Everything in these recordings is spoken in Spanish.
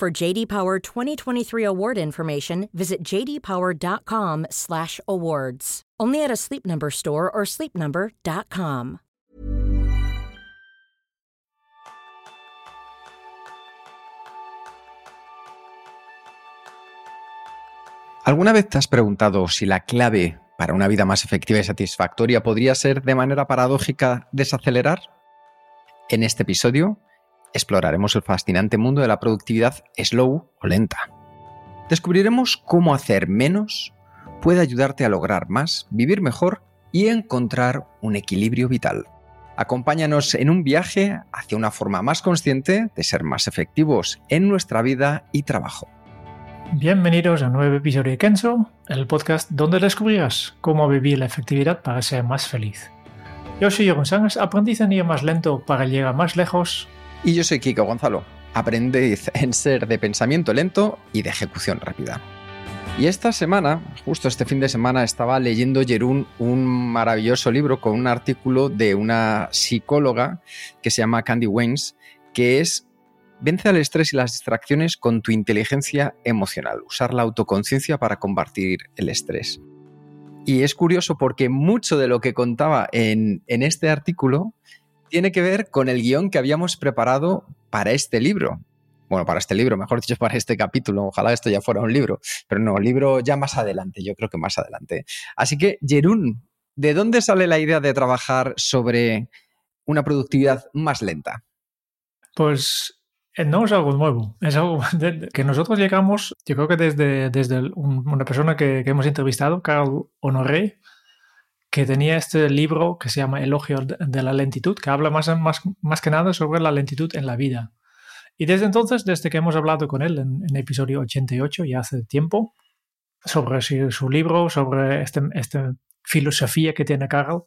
For JD Power 2023 award information, visit jdpower.com/awards. Only at a Sleep Number store or sleepnumber.com. ¿Alguna vez te has preguntado si la clave para una vida más efectiva y satisfactoria podría ser de manera paradójica desacelerar? En este episodio exploraremos el fascinante mundo de la productividad slow o lenta. Descubriremos cómo hacer menos puede ayudarte a lograr más, vivir mejor y encontrar un equilibrio vital. Acompáñanos en un viaje hacia una forma más consciente de ser más efectivos en nuestra vida y trabajo. Bienvenidos a un nuevo episodio de Kenzo, el podcast donde descubrirás cómo vivir la efectividad para ser más feliz. Yo soy Sánchez, aprendiz en ir más lento para llegar más lejos. Y yo soy Kiko Gonzalo, aprendiz en ser de pensamiento lento y de ejecución rápida. Y esta semana, justo este fin de semana, estaba leyendo Jerún un maravilloso libro con un artículo de una psicóloga que se llama Candy Waynes, que es Vence al estrés y las distracciones con tu inteligencia emocional, usar la autoconciencia para combatir el estrés. Y es curioso porque mucho de lo que contaba en, en este artículo tiene que ver con el guion que habíamos preparado para este libro. Bueno, para este libro, mejor dicho, para este capítulo. Ojalá esto ya fuera un libro. Pero no, libro ya más adelante, yo creo que más adelante. Así que, Jerún, ¿de dónde sale la idea de trabajar sobre una productividad más lenta? Pues no es algo nuevo, es algo que nosotros llegamos, yo creo que desde, desde una persona que, hemos entrevistado, Carl Honoré, que tenía este libro que se llama Elogio de la lentitud, que habla más, más, más que nada sobre la lentitud en la vida. Y desde entonces, desde que hemos hablado con él en, el episodio 88, ya hace tiempo, sobre su, libro, sobre esta este filosofía que tiene Carl,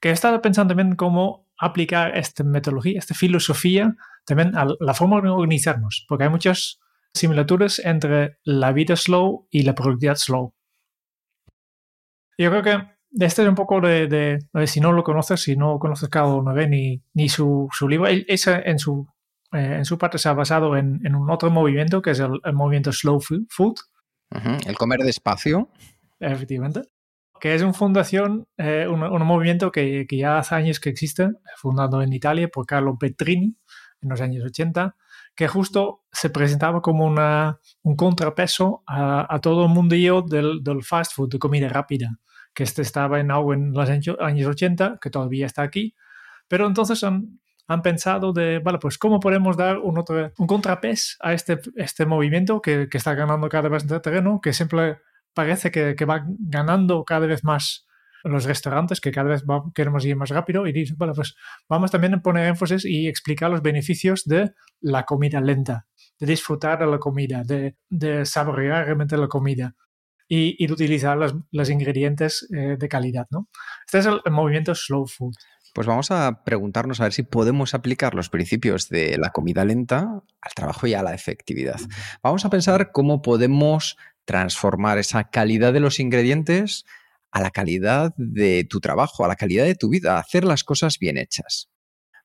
que he estado pensando también cómo aplicar esta metodología, esta filosofía, también a la forma de organizarnos, porque hay muchas similitudes entre la vida slow y la productividad slow. Yo creo que este es un poco de, si no lo conoces, si no conoces cada uno ni, ni su, su libro, ese en su, eh, en su parte se ha basado en, en, un otro movimiento que es el, movimiento slow food. El comer despacio. Efectivamente que es una fundación, eh, un, un, movimiento que, que, ya hace años que existe, fundado en Italia por Carlo Petrini en los años 80, que justo se presentaba como una, un contrapeso a, a todo el mundillo del, del, fast food, de comida rápida, que este estaba en auge en los años 80, que todavía está aquí, pero entonces han, han pensado de, vale, pues cómo podemos dar un, otro, un contrapeso a este, este movimiento que, que está ganando cada vez de terreno, que siempre parece que, que, va ganando cada vez más los restaurantes, que cada vez queremos ir más rápido y dice, bueno, pues vamos también a poner énfasis y explicar los beneficios de la comida lenta, de disfrutar de la comida, de, de saborear realmente la comida y, utilizar los, ingredientes eh, de calidad, ¿no? Este es el, el movimiento slow food. Pues vamos a preguntarnos a ver si podemos aplicar los principios de la comida lenta al trabajo y a la efectividad. Vamos a pensar cómo podemos transformar esa calidad de los ingredientes a la calidad de tu trabajo, a la calidad de tu vida, hacer las cosas bien hechas.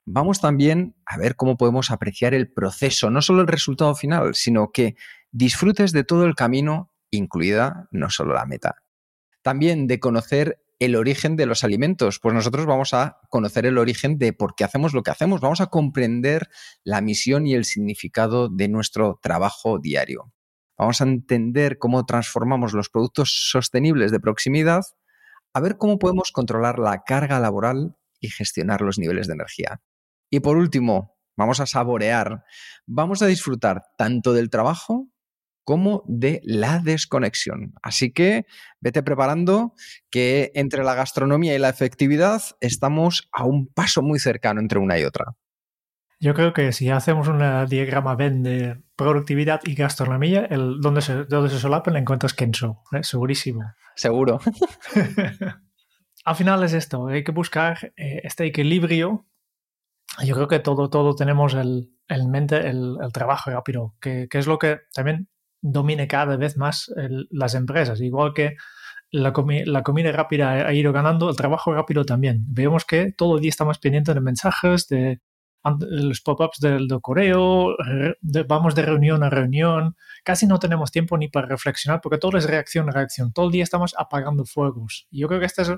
Vamos también a ver cómo podemos apreciar el proceso, no solo el resultado final, sino que disfrutes de todo el camino, incluida no solo la meta. También de conocer el origen de los alimentos, pues nosotros vamos a conocer el origen de por qué hacemos lo que hacemos, vamos a comprender la misión y el significado de nuestro trabajo diario vamos a entender cómo transformamos los productos sostenibles de proximidad, a ver cómo podemos controlar la carga laboral y gestionar los niveles de energía. Y por último, vamos a saborear, vamos a disfrutar tanto del trabajo como de la desconexión. Así que vete preparando que entre la gastronomía y la efectividad estamos a un paso muy cercano entre una y otra. Yo creo que si hacemos un diagrama Venn de productividad y gastronomía, el, donde, se, donde se solapan encuentras Kenzo, ¿eh? segurísimo. Seguro. Al final es esto, hay que buscar eh, este equilibrio. Yo creo que todo, todo tenemos el, en mente el, el trabajo rápido, que, que, es lo que también domine cada vez más el, las empresas, igual que la, comi la, comida rápida ha ido ganando, el trabajo rápido también. Vemos que todo el día estamos pendientes de mensajes, de los pop-ups del, del, correo, de, vamos de reunión a reunión, casi no tenemos tiempo ni para reflexionar porque todo es reacción reacción, todo el día estamos apagando fuegos. Yo creo que esta es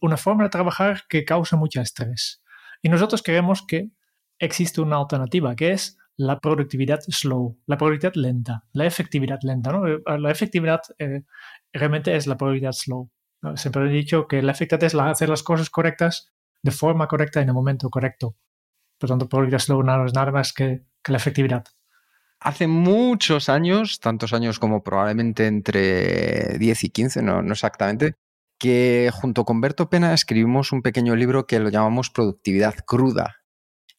una forma de trabajar que causa mucho estrés. Y nosotros creemos que existe una alternativa, que es la productividad slow, la productividad lenta, la efectividad lenta. ¿no? La efectividad eh, realmente es la productividad slow. Siempre he dicho que la efectividad es hacer las cosas correctas de forma correcta en el momento correcto. Por tanto, productividad slow no es nada más que, que la efectividad. Hace muchos años, tantos años como probablemente entre 10 y 15, no, no exactamente, que junto con Berto Pena escribimos un pequeño libro que lo llamamos Productividad Cruda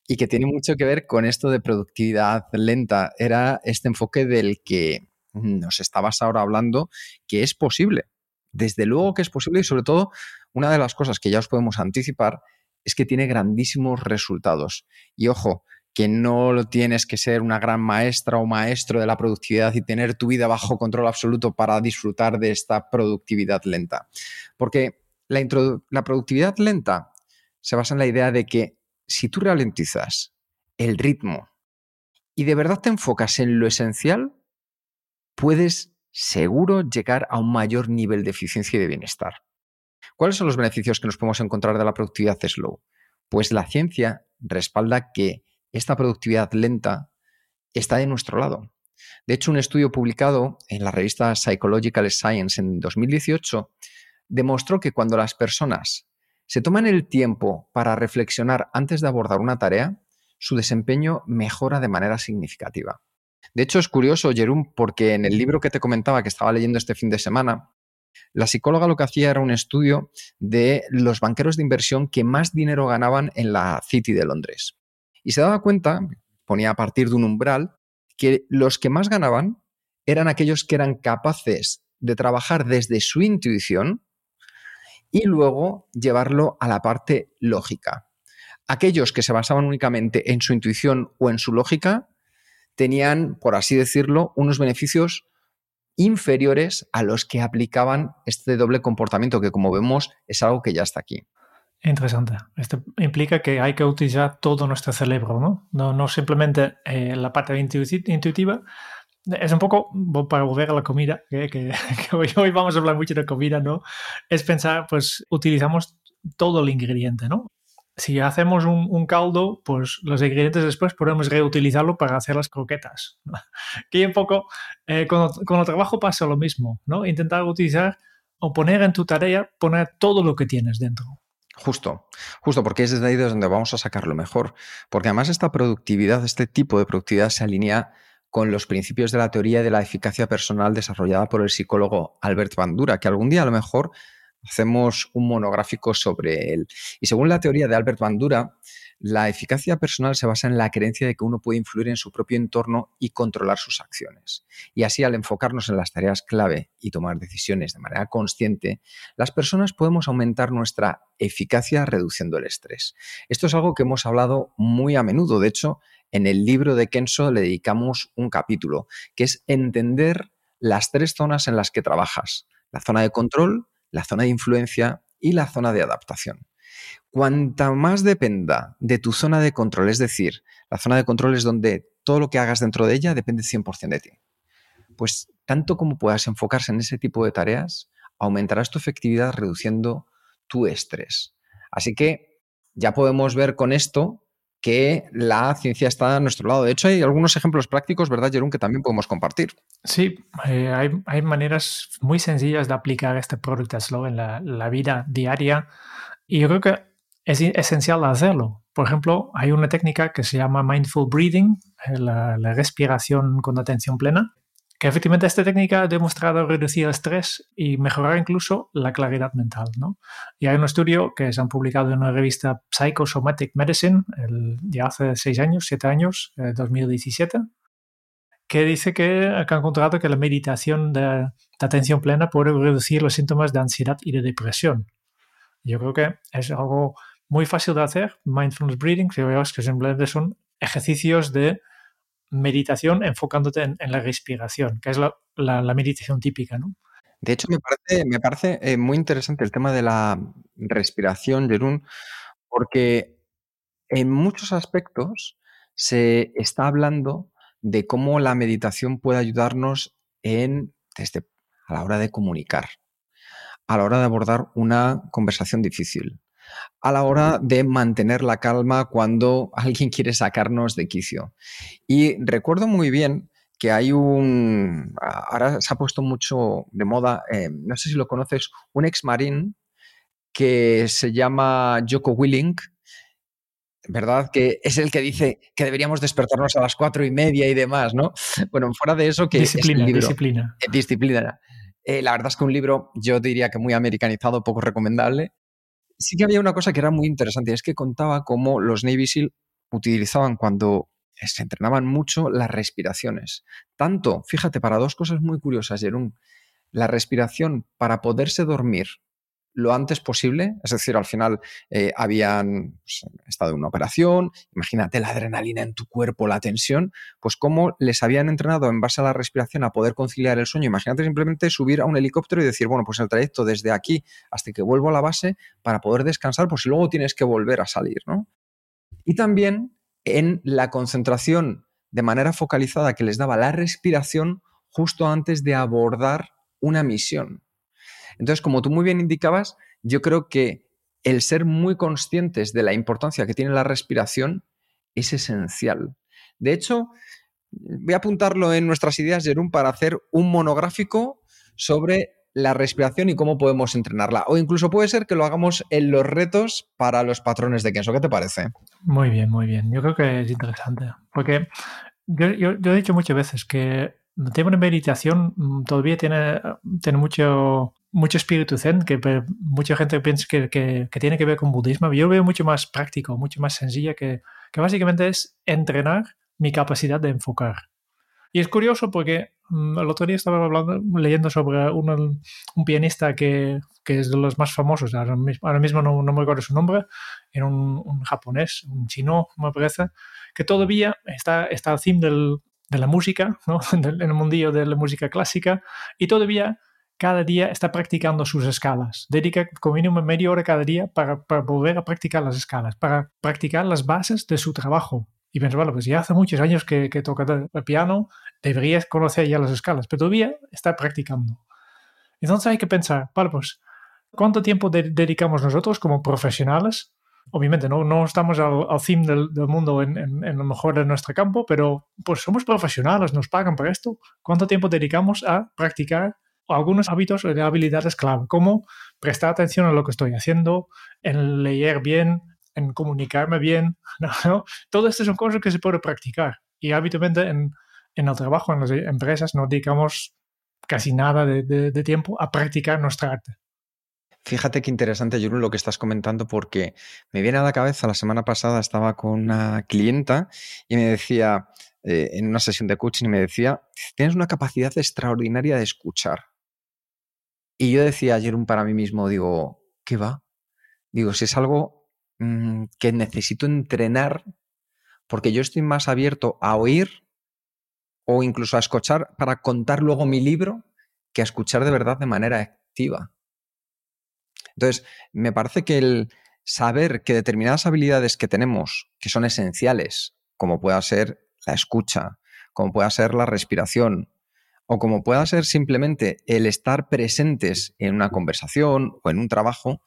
y que tiene mucho que ver con esto de productividad lenta. Era este enfoque del que nos estabas ahora hablando, que es posible. Desde luego que es posible y sobre todo una de las cosas que ya os podemos anticipar es que tiene grandísimos resultados. Y ojo, que no lo tienes que ser una gran maestra o maestro de la productividad y tener tu vida bajo control absoluto para disfrutar de esta productividad lenta. Porque la, la productividad lenta se basa en la idea de que si tú ralentizas el ritmo y de verdad te enfocas en lo esencial, puedes seguro llegar a un mayor nivel de eficiencia y de bienestar. ¿Cuáles son los beneficios que nos podemos encontrar de la productividad slow? Pues la ciencia respalda que esta productividad lenta está de nuestro lado. De hecho, un estudio publicado en la revista Psychological Science en 2018 demostró que cuando las personas se toman el tiempo para reflexionar antes de abordar una tarea, su desempeño mejora de manera significativa. De hecho, es curioso, Jerum, porque en el libro que te comentaba que estaba leyendo este fin de semana, la psicóloga lo que hacía era un estudio de los banqueros de inversión que más dinero ganaban en la City de Londres. Y se daba cuenta, ponía a partir de un umbral, que los que más ganaban eran aquellos que eran capaces de trabajar desde su intuición y luego llevarlo a la parte lógica. Aquellos que se basaban únicamente en su intuición o en su lógica tenían, por así decirlo, unos beneficios inferiores a los que aplicaban este doble comportamiento, que como vemos es algo que ya está aquí. Interesante. Esto implica que hay que utilizar todo nuestro cerebro, ¿no? No, simplemente eh, la parte intuitiva. Es un poco, para volver a la comida, que, que, hoy, vamos a hablar mucho de comida, ¿no? Es pensar, pues utilizamos todo el ingrediente, ¿no? si hacemos un, caldo, pues los ingredientes después podemos reutilizarlo para hacer las croquetas. que un poco, eh, con, el trabajo pasa lo mismo, ¿no? Intentar utilizar o poner en tu tarea, poner todo lo que tienes dentro. Justo, justo porque es desde ahí desde donde vamos a sacar lo mejor. Porque además esta productividad, este tipo de productividad se alinea con los principios de la teoría de la eficacia personal desarrollada por el psicólogo Albert Bandura, que algún día a lo mejor hacemos un monográfico sobre él. Y según la teoría de Albert Bandura, la eficacia personal se basa en la creencia de que uno puede influir en su propio entorno y controlar sus acciones. Y así, al enfocarnos en las tareas clave y tomar decisiones de manera consciente, las personas podemos aumentar nuestra eficacia reduciendo el estrés. Esto es algo que hemos hablado muy a menudo. De hecho, en el libro de Kenso le dedicamos un capítulo, que es entender las tres zonas en las que trabajas. La zona de control, la zona de influencia y la zona de adaptación. Cuanta más dependa de tu zona de control, es decir, la zona de control es donde todo lo que hagas dentro de ella depende 100% de ti. Pues tanto como puedas enfocarse en ese tipo de tareas, aumentarás tu efectividad reduciendo tu estrés. Así que ya podemos ver con esto que la ciencia está a nuestro lado. De hecho, hay algunos ejemplos prácticos, ¿verdad, Jerón, que también podemos compartir? Sí, eh, hay, hay, maneras muy sencillas de aplicar este Product Slow en la, vida diaria y yo creo que es esencial hacerlo. Por ejemplo, hay una técnica que se llama Mindful Breathing, eh, la respiración con atención plena, que efectivamente esta técnica ha demostrado reducir el estrés y mejorar incluso la claridad mental. ¿no? Y hay un estudio que se han publicado en una revista Psychosomatic Medicine el, ya hace seis años, siete años, eh, 2017, que dice que, ha encontrado que la meditación de, atención plena puede reducir los síntomas de ansiedad y de depresión. Yo creo que es algo muy fácil de hacer, mindfulness breathing, que simplemente son ejercicios de meditación enfocándote en, la respiración, que es la, meditación típica, ¿no? De hecho, me parece, eh, muy interesante el tema de la respiración, Jerún, porque en muchos aspectos se está hablando de cómo la meditación puede ayudarnos en, desde, a la hora de comunicar, a la hora de abordar una conversación difícil, a la hora de mantener la calma cuando alguien quiere sacarnos de quicio. Y recuerdo muy bien que hay un, ahora se ha puesto mucho de moda, eh, no sé si lo conoces, un ex marín que se llama Joko Willink, ¿verdad? Que es el que dice que deberíamos despertarnos a las cuatro y media y demás, ¿no? Bueno, fuera de eso, que disciplina, es disciplina. Eh, disciplina. Eh, la verdad es que un libro, yo diría que muy americanizado, poco recomendable. Sí que había una cosa que era muy interesante, es que contaba cómo los Navy SEAL utilizaban cuando se entrenaban mucho las respiraciones. Tanto, fíjate, para dos cosas muy curiosas, Jerón. La respiración para poderse dormir lo antes posible, es decir, al final eh, habían pues, estado en una operación, imagínate la adrenalina en tu cuerpo, la tensión, pues cómo les habían entrenado en base a la respiración a poder conciliar el sueño. Imagínate simplemente subir a un helicóptero y decir, bueno, pues el trayecto desde aquí hasta que vuelvo a la base para poder descansar, pues luego tienes que volver a salir, ¿no? Y también en la concentración de manera focalizada que les daba la respiración justo antes de abordar una misión. Entonces, como tú muy bien indicabas, yo creo que el ser muy conscientes de la importancia que tiene la respiración es esencial. De hecho, voy a apuntarlo en nuestras ideas, Jerón, para hacer un monográfico sobre la respiración y cómo podemos entrenarla. O incluso puede ser que lo hagamos en los retos para los patrones de Kenso. ¿Qué te parece? Muy bien, muy bien. Yo creo que es interesante. Porque yo, he dicho muchas veces que el tema de meditación mm, todavía tiene, tiene mucho, mucho espíritu zen, que mucha gente piensa que, que, tiene que ver con budismo. Yo veo mucho más práctico, mucho más sencilla, que, que básicamente es entrenar mi capacidad de enfocar. Y es curioso porque mm, el otro día estaba hablando, leyendo sobre un, un pianista que, que, es de los más famosos, ahora mismo, ahora mismo no, no, me acuerdo su nombre, era un, un, japonés, un chino, me parece, que todavía está, está al fin del, de la música, ¿no? en el mundillo de la música clásica, y todavía cada día está practicando sus escalas. Dedica como mínimo media hora cada día para, para volver a practicar las escalas, para practicar las bases de su trabajo. Y pienso, bueno, pues ya hace muchos años que, toca el piano, deberías conocer ya las escalas, pero todavía está practicando. Entonces hay que pensar, vale, pues, ¿cuánto tiempo dedicamos nosotros como profesionales? Obviamente no, no estamos al, al del, del mundo en, en, en, lo mejor de nuestro campo, pero pues somos profesionales, nos pagan por esto. ¿Cuánto tiempo dedicamos a practicar algunos hábitos de habilidades clave, como prestar atención a lo que estoy haciendo, en leer bien, en comunicarme bien. ¿no? Todo esto son cosas que se puede practicar y habitualmente en, el trabajo, en las empresas, no dedicamos casi nada de, tiempo a practicar nuestra arte. Fíjate qué interesante, Jurun, lo que estás comentando, porque me viene a la cabeza, la semana pasada estaba con una clienta y me decía, eh, en una sesión de coaching, me decía, tienes una capacidad extraordinaria de escuchar. Y yo decía, Jurun, para mí mismo, digo, ¿qué va? Digo, si es algo Mm, que necesito entrenar porque yo estoy más abierto a oír o incluso a escuchar para contar luego mi libro que a escuchar de verdad de manera activa. Entonces, me parece que el saber que determinadas habilidades que tenemos, que son esenciales, como pueda ser la escucha, como pueda ser la respiración, o como pueda ser simplemente el estar presentes en una conversación o en un trabajo,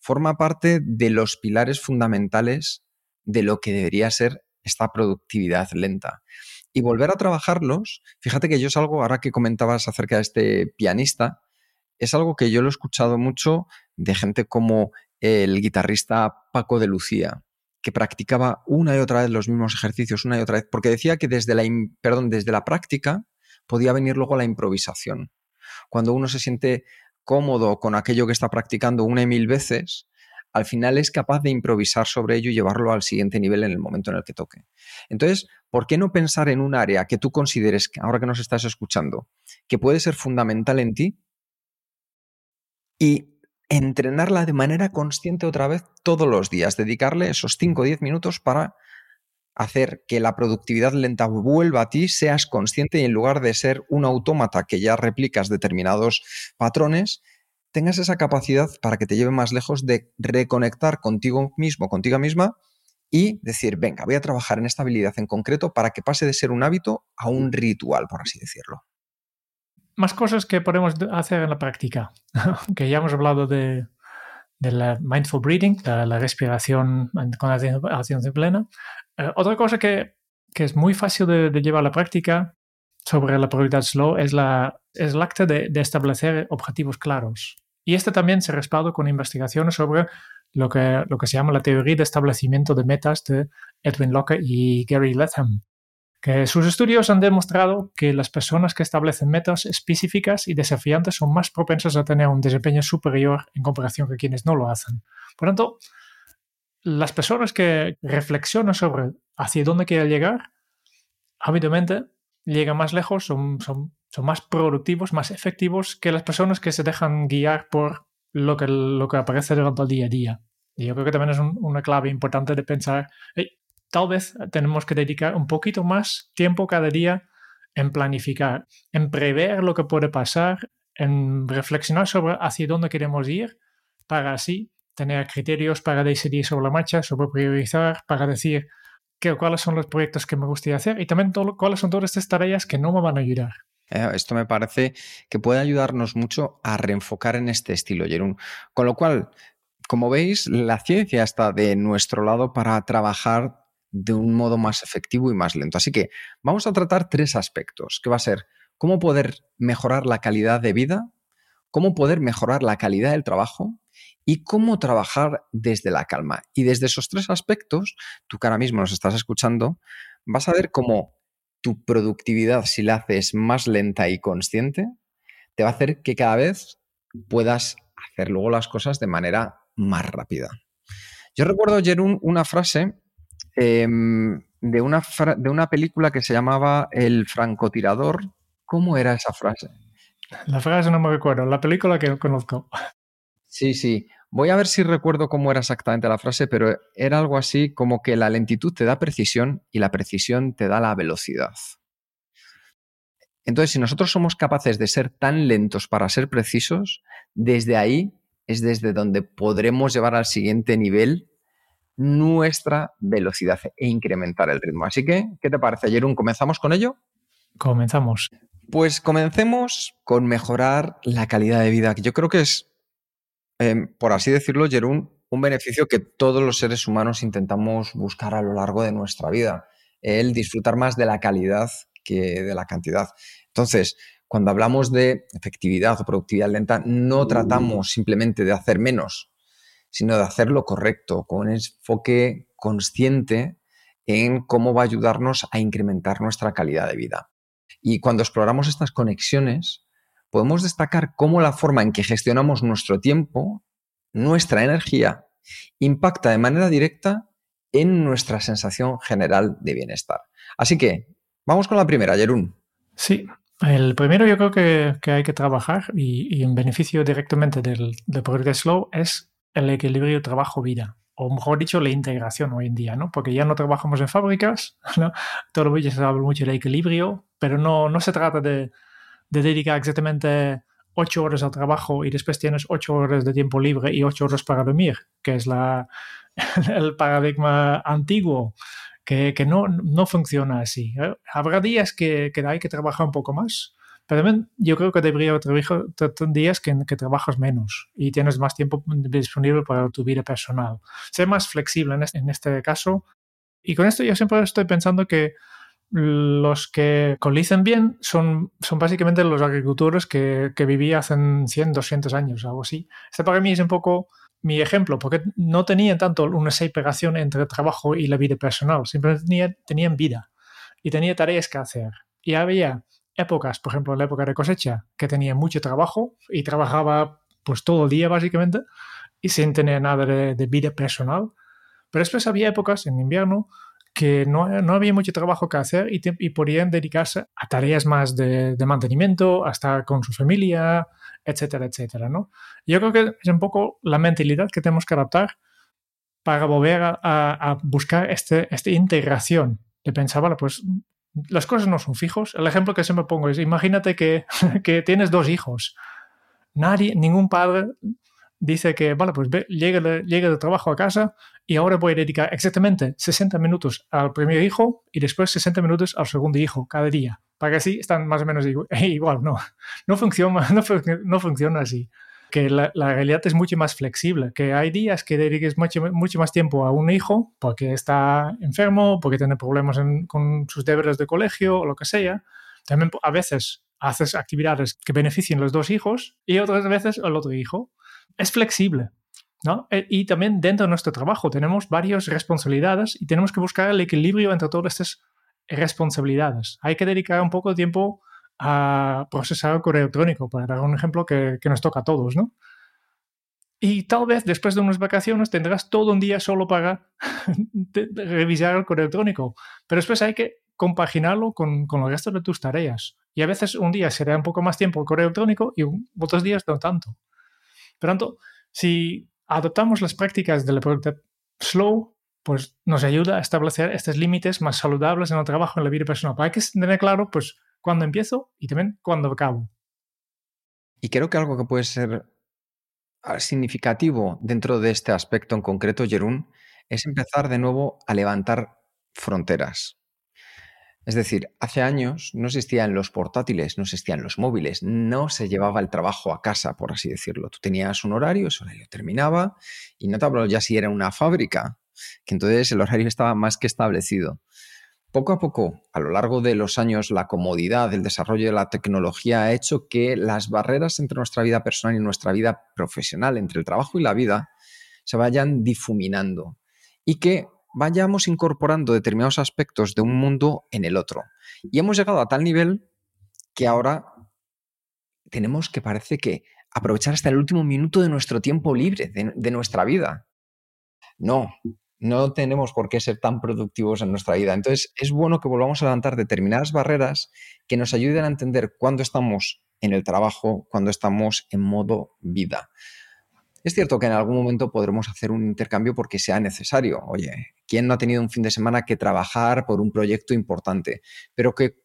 forma parte de los pilares fundamentales de lo que debería ser esta productividad lenta. Y volver a trabajarlos, fíjate que yo es algo, ahora que comentabas acerca de este pianista, es algo que yo lo he escuchado mucho de gente como el guitarrista Paco de Lucía, que practicaba una y otra vez los mismos ejercicios, una y otra vez, porque decía que desde la, perdón, desde la práctica podía venir luego la improvisación. Cuando uno se siente cómodo con aquello que está practicando una y mil veces, al final es capaz de improvisar sobre ello y llevarlo al siguiente nivel en el momento en el que toque. Entonces, ¿por qué no pensar en un área que tú consideres, ahora que nos estás escuchando, que puede ser fundamental en ti y entrenarla de manera consciente otra vez todos los días, dedicarle esos 5 o 10 minutos para hacer que la productividad lenta vuelva a ti, seas consciente y en lugar de ser un autómata que ya replicas determinados patrones, tengas esa capacidad para que te lleve más lejos de reconectar contigo mismo, contigo misma y decir, venga, voy a trabajar en esta habilidad en concreto para que pase de ser un hábito a un ritual, por así decirlo. Más cosas que podemos hacer en la práctica, que ya hemos hablado de, la mindful breathing, la, respiración con atención plena. Eh, otra cosa que, es muy fácil de, llevar a la práctica sobre la prioridad slow es, la, es el acto de, establecer objetivos claros. Y este también se respalda con investigaciones sobre lo que, lo que se llama la teoría de establecimiento de metas de Edwin Locke y Gary Latham, que sus estudios han demostrado que las personas que establecen metas específicas y desafiantes son más propensas a tener un desempeño superior en comparación con quienes no lo hacen. Por tanto, las personas que reflexionan sobre hacia dónde quieren llegar, habitualmente llegan más lejos, son, son, son, más productivos, más efectivos que las personas que se dejan guiar por lo que, lo que aparece durante el día a día. Y yo creo que también es una clave importante de pensar, tal vez tenemos que dedicar un poquito más tiempo cada día en planificar, en prever lo que puede pasar, en reflexionar sobre hacia dónde queremos ir, para así tener criterios para decidir sobre la marcha, sobre priorizar, para decir cuáles son los proyectos que me gustaría hacer y también cuáles son todas estas tareas que no me van a ayudar. Eh, esto me parece que puede ayudarnos mucho a reenfocar en este estilo, Jerón. Con lo cual, como veis, la ciencia está de nuestro lado para trabajar de un modo más efectivo y más lento. Así que vamos a tratar tres aspectos, que va a ser cómo poder mejorar la calidad de vida, cómo poder mejorar la calidad del trabajo y cómo trabajar desde la calma. Y desde esos tres aspectos, tú que ahora mismo nos estás escuchando, vas a ver cómo tu productividad, si la haces más lenta y consciente, te va a hacer que cada vez puedas hacer luego las cosas de manera más rápida. Yo recuerdo, Jerún, una frase em, de, una de una película que se llamaba El francotirador. ¿Cómo era esa frase? La frase no me recuerdo, la película que conozco. Sí, sí. Voy a ver si recuerdo cómo era exactamente la frase, pero era algo así como que la lentitud te da precisión y la precisión te da la velocidad. Entonces, si nosotros somos capaces de ser tan lentos para ser precisos, desde ahí es desde donde podremos llevar al siguiente nivel nuestra velocidad e incrementar el ritmo. Así que, ¿qué te parece, Jerón? ¿Comenzamos con ello? Comenzamos. Pues comencemos con mejorar la calidad de vida, que yo creo que es Em, por así decirlo, Jerún, un beneficio que todos los seres humanos intentamos buscar a lo largo de nuestra vida, el disfrutar más de la calidad que de la cantidad. Entonces, cuando hablamos de efectividad o productividad lenta, no tratamos simplemente de hacer menos, sino de hacer lo correcto, con un enfoque consciente en cómo va a ayudarnos a incrementar nuestra calidad de vida. Y cuando exploramos estas conexiones, podemos destacar cómo la forma en que gestionamos nuestro tiempo, nuestra energía, impacta de manera directa en nuestra sensación general de bienestar. Así que, vamos con la primera, Jerún. Sí, el primero yo creo que, hay que trabajar y, en beneficio directamente del, del Slow es el equilibrio trabajo-vida o mejor dicho, la integración hoy en día, ¿no? Porque ya no trabajamos en fábricas, ¿no? Todo el se habla mucho del equilibrio, pero no, no se trata de, de dedicar exactamente ocho horas al trabajo y después tienes ocho horas de tiempo libre y ocho horas para dormir, que es la, el paradigma antiguo, que, que no, no, funciona así. ¿eh? Habrá días que, que, hay que trabajar un poco más, pero también yo creo que debería haber días que, que, trabajas menos y tienes más tiempo disponible para tu vida personal. Ser más flexible en este, en este caso. Y con esto yo siempre estoy pensando que los que colicen bien son, son básicamente los agricultores que, que vivían hace 100, 200 años, algo así. Este para mí es un poco mi ejemplo, porque no tenían tanto una separación entre el trabajo y la vida personal, simplemente tenían, tenían vida y tenía tareas que hacer. Y había épocas, por ejemplo, la época de cosecha, que tenía mucho trabajo y trabajaba pues todo el día básicamente, y sin tener nada de, vida personal. Pero después había épocas en invierno que no, no, había mucho trabajo que hacer y, y podían dedicarse a tareas más de, de, mantenimiento, a estar con su familia, etcétera, etcétera, ¿no? Yo creo que es un poco la mentalidad que tenemos que adaptar para volver a, a buscar este, esta integración de pensar, vale, pues las cosas no son fijos. El ejemplo que siempre pongo es, imagínate que, que tienes dos hijos. Nadie, ningún padre dice que, vale, pues de, llega de trabajo a casa y ahora voy a dedicar exactamente 60 minutos al primer hijo y después 60 minutos al segundo hijo cada día. Para que así están más o menos igual. No, no funciona, no, no funciona así. Que la, la, realidad es mucho más flexible, que hay días que dediques mucho, mucho más tiempo a un hijo porque está enfermo, porque tiene problemas en, con sus deberes de colegio o lo que sea. También a veces haces actividades que beneficien los dos hijos y otras veces el otro hijo es flexible. ¿no? E, y también dentro de nuestro trabajo tenemos varias responsabilidades y tenemos que buscar el equilibrio entre todas estas responsabilidades. Hay que dedicar un poco de tiempo a procesar correo electrónico, para un ejemplo que, nos toca a todos, ¿no? Y tal vez después de unas vacaciones tendrás todo un día solo para revisar el correo electrónico, pero después hay que compaginarlo con, con el resto de tus tareas. Y a veces un día será un poco más tiempo el correo electrónico y otros días no tanto. Por tanto, si adoptamos las prácticas de la productividad slow, pues nos ayuda a establecer estos límites más saludables en el trabajo, en la vida personal. Para que tener claro, pues, cuándo empiezo y también cuándo acabo. Y creo que algo que puede ser ah, significativo dentro de este aspecto en concreto, Jerún, es empezar de nuevo a levantar fronteras. Es decir, hace años no existían los portátiles, no existían los móviles, no se llevaba el trabajo a casa, por así decirlo. Tú tenías un horario, ese horario terminaba y no te hablo ya si era una fábrica, que entonces el horario estaba más que establecido. Poco a poco, a lo largo de los años, la comodidad, el desarrollo de la tecnología ha hecho que las barreras entre nuestra vida personal y nuestra vida profesional, entre el trabajo y la vida, se vayan difuminando y que vayamos incorporando determinados aspectos de un mundo en el otro. Y hemos llegado a tal nivel que ahora tenemos que parece que aprovechar hasta el último minuto de nuestro tiempo libre, de, nuestra vida. No, no tenemos por qué ser tan productivos en nuestra vida. Entonces, es bueno que volvamos a levantar determinadas barreras que nos ayuden a entender cuándo estamos en el trabajo, cuándo estamos en modo vida. Es cierto que en algún momento podremos hacer un intercambio porque sea necesario. Oye, ¿quién no ha tenido un fin de semana que trabajar por un proyecto importante? Pero que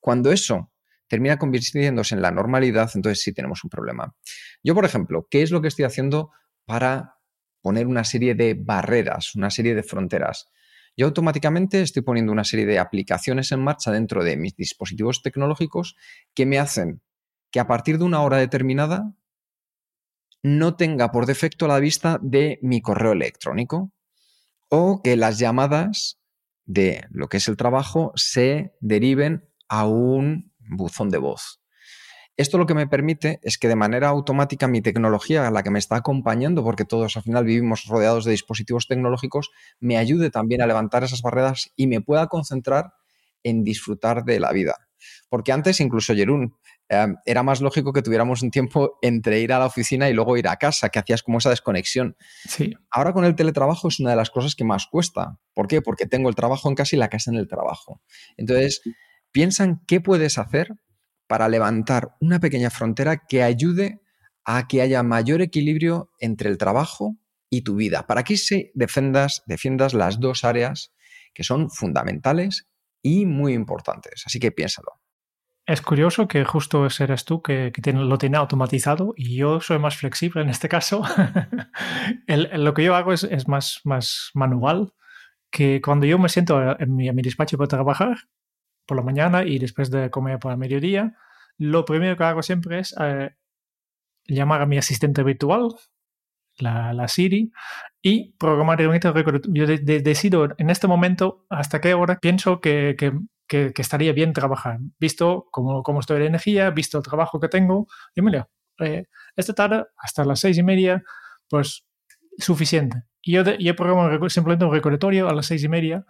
cuando eso termina convirtiéndose en la normalidad, entonces sí tenemos un problema. Yo, por ejemplo, ¿qué es lo que estoy haciendo para poner una serie de barreras, una serie de fronteras? Yo automáticamente estoy poniendo una serie de aplicaciones en marcha dentro de mis dispositivos tecnológicos que me hacen que a partir de una hora determinada no tenga por defecto la vista de mi correo electrónico o que las llamadas de lo que es el trabajo se deriven a un buzón de voz. Esto lo que me permite es que de manera automática mi tecnología, la que me está acompañando, porque todos al final vivimos rodeados de dispositivos tecnológicos, me ayude también a levantar esas barreras y me pueda concentrar en disfrutar de la vida. Porque antes, incluso Jerún, Em, era más lógico que tuviéramos un tiempo entre ir a la oficina y luego ir a casa, que hacías como esa desconexión. Sí. Ahora con el teletrabajo es una de las cosas que más cuesta. ¿Por qué? Porque tengo el trabajo en casa y la casa en el trabajo. Entonces, piensa en qué puedes hacer para levantar una pequeña frontera que ayude a que haya mayor equilibrio entre el trabajo y tu vida, para que se defendas, defiendas las dos áreas que son fundamentales y muy importantes. Así que piénsalo. Es curioso que justo eres tú que, lo tiene automatizado y yo soy más flexible en este caso. lo que yo hago es, más, más manual, que cuando yo me siento en mi, despacho para trabajar por la mañana y después de comer por el mediodía, lo primero que hago siempre es eh, llamar a mi asistente virtual, la, Siri, y programar directamente. Yo decido en este momento hasta qué hora pienso que, estaría bien trabajar, visto cómo, estoy de energía, visto el trabajo que tengo. Y mira, eh, esta tarde hasta las seis y media, pues suficiente. Yo, yo programo simplemente un recordatorio a las seis y media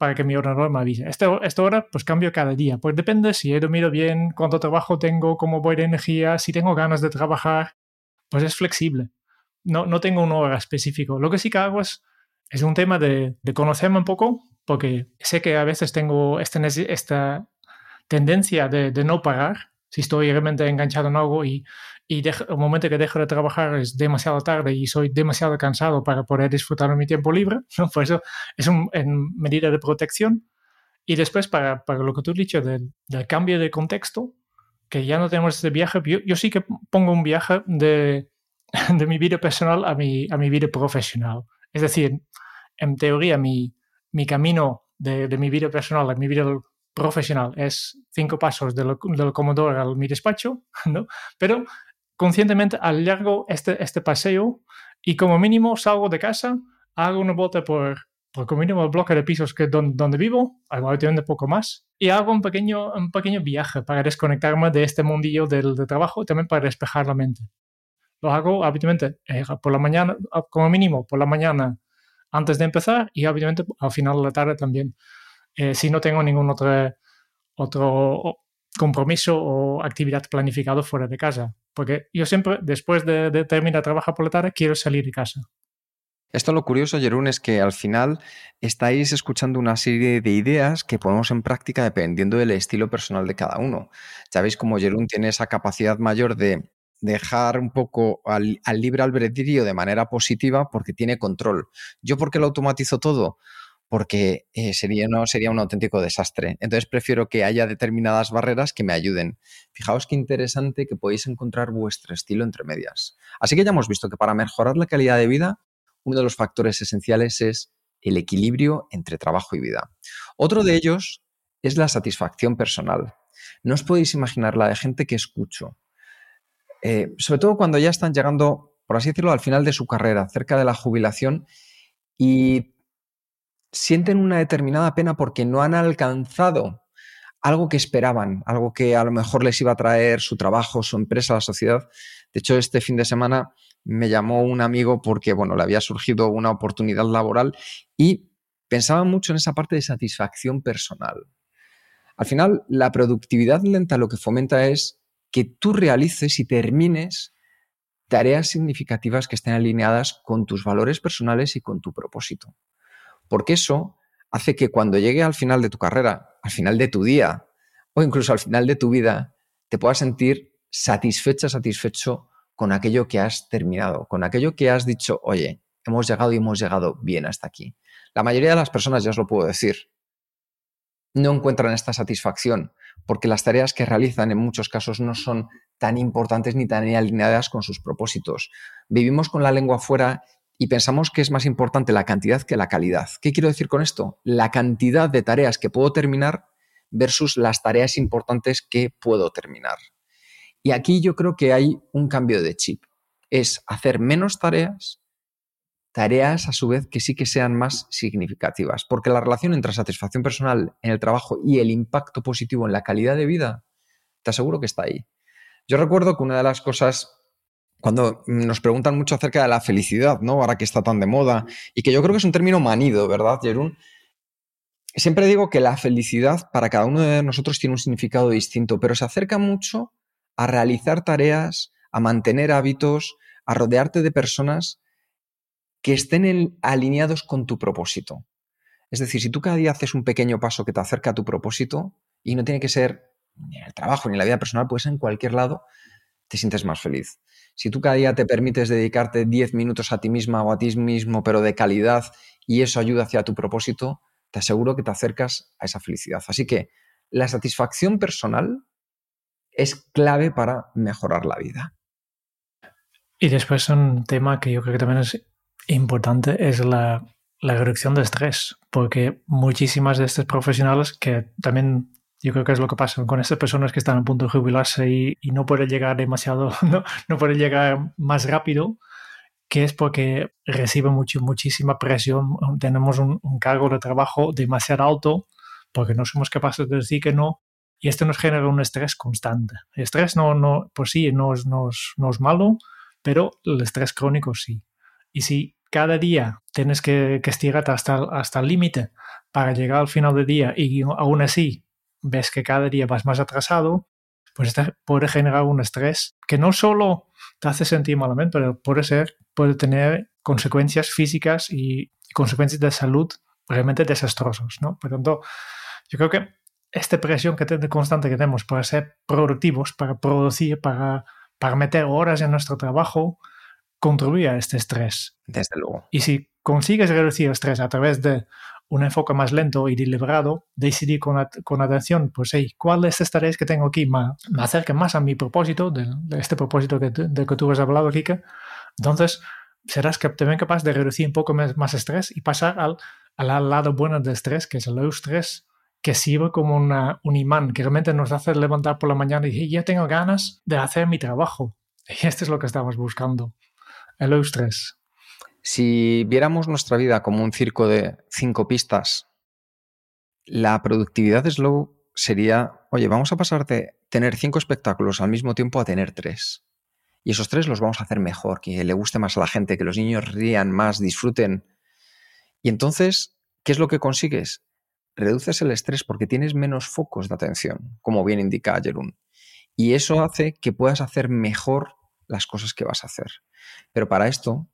para que mi ordenador me avise. Esta, esta hora, pues cambio cada día. Pues depende si he dormido bien, cuánto trabajo tengo, cómo voy de energía, si tengo ganas de trabajar, pues es flexible. no, no tengo una hora específico. Lo que sí que hago es, es un tema de, de conocerme un poco, porque sé que a veces tengo esta, esta tendencia de, de no parar. Si estoy realmente enganchado en algo y, y el momento que dejo de trabajar es demasiado tarde y soy demasiado cansado para poder disfrutar de mi tiempo libre, ¿no? por eso es una medida de protección. Y después, para, para lo que tú has dicho del, del, cambio de contexto, que ya no tenemos este viaje, yo, yo sí que pongo un viaje de, de mi vida personal a mi, a mi vida profesional. Es decir, en teoría, mi, mi camino de, de, mi vida personal a mi vida profesional es cinco pasos del, del comedor a mi despacho, ¿no? Pero conscientemente alargo este, este paseo y como mínimo salgo de casa, hago una vuelta por, por como mínimo el bloque de pisos que donde, donde vivo, un poco más, y hago un pequeño, un pequeño viaje para desconectarme de este mundillo del, del trabajo y también para despejar la mente lo hago habitualmente eh, por la mañana, como mínimo por la mañana antes de empezar y habitualmente al final de la tarde también. Eh, si no tengo ningún otro, otro compromiso o actividad planificado fuera de casa. Porque yo siempre, después de, de terminar trabajar por la tarde, quiero salir de casa. Esto lo curioso, Jerún, es que al final estáis escuchando una serie de ideas que ponemos en práctica dependiendo del estilo personal de cada uno. Ya veis cómo Jerún tiene esa capacidad mayor de dejar un poco al, libre albedrío de manera positiva porque tiene control. ¿Yo por qué lo automatizo todo? Porque eh, sería, no, sería un auténtico desastre. Entonces prefiero que haya determinadas barreras que me ayuden. Fijaos qué interesante que podéis encontrar vuestro estilo entre medias. Así que ya hemos visto que para mejorar la calidad de vida, uno de los factores esenciales es el equilibrio entre trabajo y vida. Otro de ellos es la satisfacción personal. No os podéis imaginar la de gente que escucho, eh, sobre todo cuando ya están llegando, por así decirlo, al final de su carrera, cerca de la jubilación, y sienten una determinada pena porque no han alcanzado algo que esperaban, algo que a lo mejor les iba a traer su trabajo, su empresa, la sociedad. De hecho, este fin de semana me llamó un amigo porque, bueno, le había surgido una oportunidad laboral y pensaba mucho en esa parte de satisfacción personal. Al final, la productividad lenta lo que fomenta es que tú realices y termines tareas significativas que estén alineadas con tus valores personales y con tu propósito. Porque eso hace que cuando llegue al final de tu carrera, al final de tu día o incluso al final de tu vida, te puedas sentir satisfecha, satisfecho con aquello que has terminado, con aquello que has dicho, oye, hemos llegado y hemos llegado bien hasta aquí. La mayoría de las personas, ya os lo puedo decir, no encuentran esta satisfacción porque las tareas que realizan en muchos casos no son tan importantes ni tan alineadas con sus propósitos. Vivimos con la lengua fuera y pensamos que es más importante la cantidad que la calidad. ¿Qué quiero decir con esto? La cantidad de tareas que puedo terminar versus las tareas importantes que puedo terminar. Y aquí yo creo que hay un cambio de chip. Es hacer menos tareas tareas a su vez que sí que sean más significativas, porque la relación entre satisfacción personal en el trabajo y el impacto positivo en la calidad de vida, te aseguro que está ahí. Yo recuerdo que una de las cosas, cuando nos preguntan mucho acerca de la felicidad, ¿no? Ahora que está tan de moda, y que yo creo que es un término manido, ¿verdad, Jerún? Siempre digo que la felicidad para cada uno de nosotros tiene un significado distinto, pero se acerca mucho a realizar tareas, a mantener hábitos, a rodearte de personas que estén alineados con tu propósito. Es decir, si tú cada día haces un pequeño paso que te acerca a tu propósito, y no tiene que ser ni en el trabajo ni en la vida personal, puede ser en cualquier lado, te sientes más feliz. Si tú cada día te permites dedicarte 10 minutos a ti misma o a ti mismo, pero de calidad, y eso ayuda hacia tu propósito, te aseguro que te acercas a esa felicidad. Así que la satisfacción personal es clave para mejorar la vida. Y después un tema que yo creo que también es importante es la, reducción de estrés, porque muchísimas de estos profesionales que también yo creo que es lo que pasa con estas personas que están a punto de jubilarse y, no pueden llegar demasiado, no, no pueden llegar más rápido, que es porque reciben mucho, muchísima presión, tenemos un, cargo de trabajo demasiado alto, porque no somos capaces de decir que no, y esto nos genera un estrés constante. El estrés no, no, por sí no es, no es malo, pero el estrés crónico sí. Y si cada día tienes que, que estirarte hasta, hasta el límite para llegar al final del día y aún así ves que cada día vas más atrasado, pues este puede generar un estrés que no solo te hace sentir malamente, pero puede ser, puede tener consecuencias físicas y, consecuencias de salud realmente desastrosas, ¿no? Por tanto, yo creo que esta presión que constante que tenemos para ser productivos, para producir, para, para meter horas en nuestro trabajo, contribuye a este estrés. Desde luego. Y si consigues reducir el estrés a través de un enfoque más lento y deliberado, decidir con, con atención, pues, hey, ¿cuál de estas tareas que tengo aquí me, me acerca más a mi propósito, de, este propósito que, de que tú has hablado, Kika? Entonces, serás también capaz de reducir un poco más, estrés y pasar al, al, lado bueno del estrés, que es el eustrés, que sirve como una, un imán, que realmente nos hace levantar por la mañana y decir, ya tengo ganas de hacer mi trabajo. Y esto es lo que estamos buscando, el eustrés. Si viéramos nuestra vida como un circo de cinco pistas, la productividad de slow sería, oye, vamos a pasar de tener cinco espectáculos al mismo tiempo a tener tres. Y esos tres los vamos a hacer mejor, que le guste más a la gente, que los niños rían más, disfruten. Y entonces, ¿qué es lo que consigues? Reduces el estrés porque tienes menos focos de atención, como bien indica Jerún. Y eso hace que puedas hacer mejor las cosas que vas a hacer. Pero para esto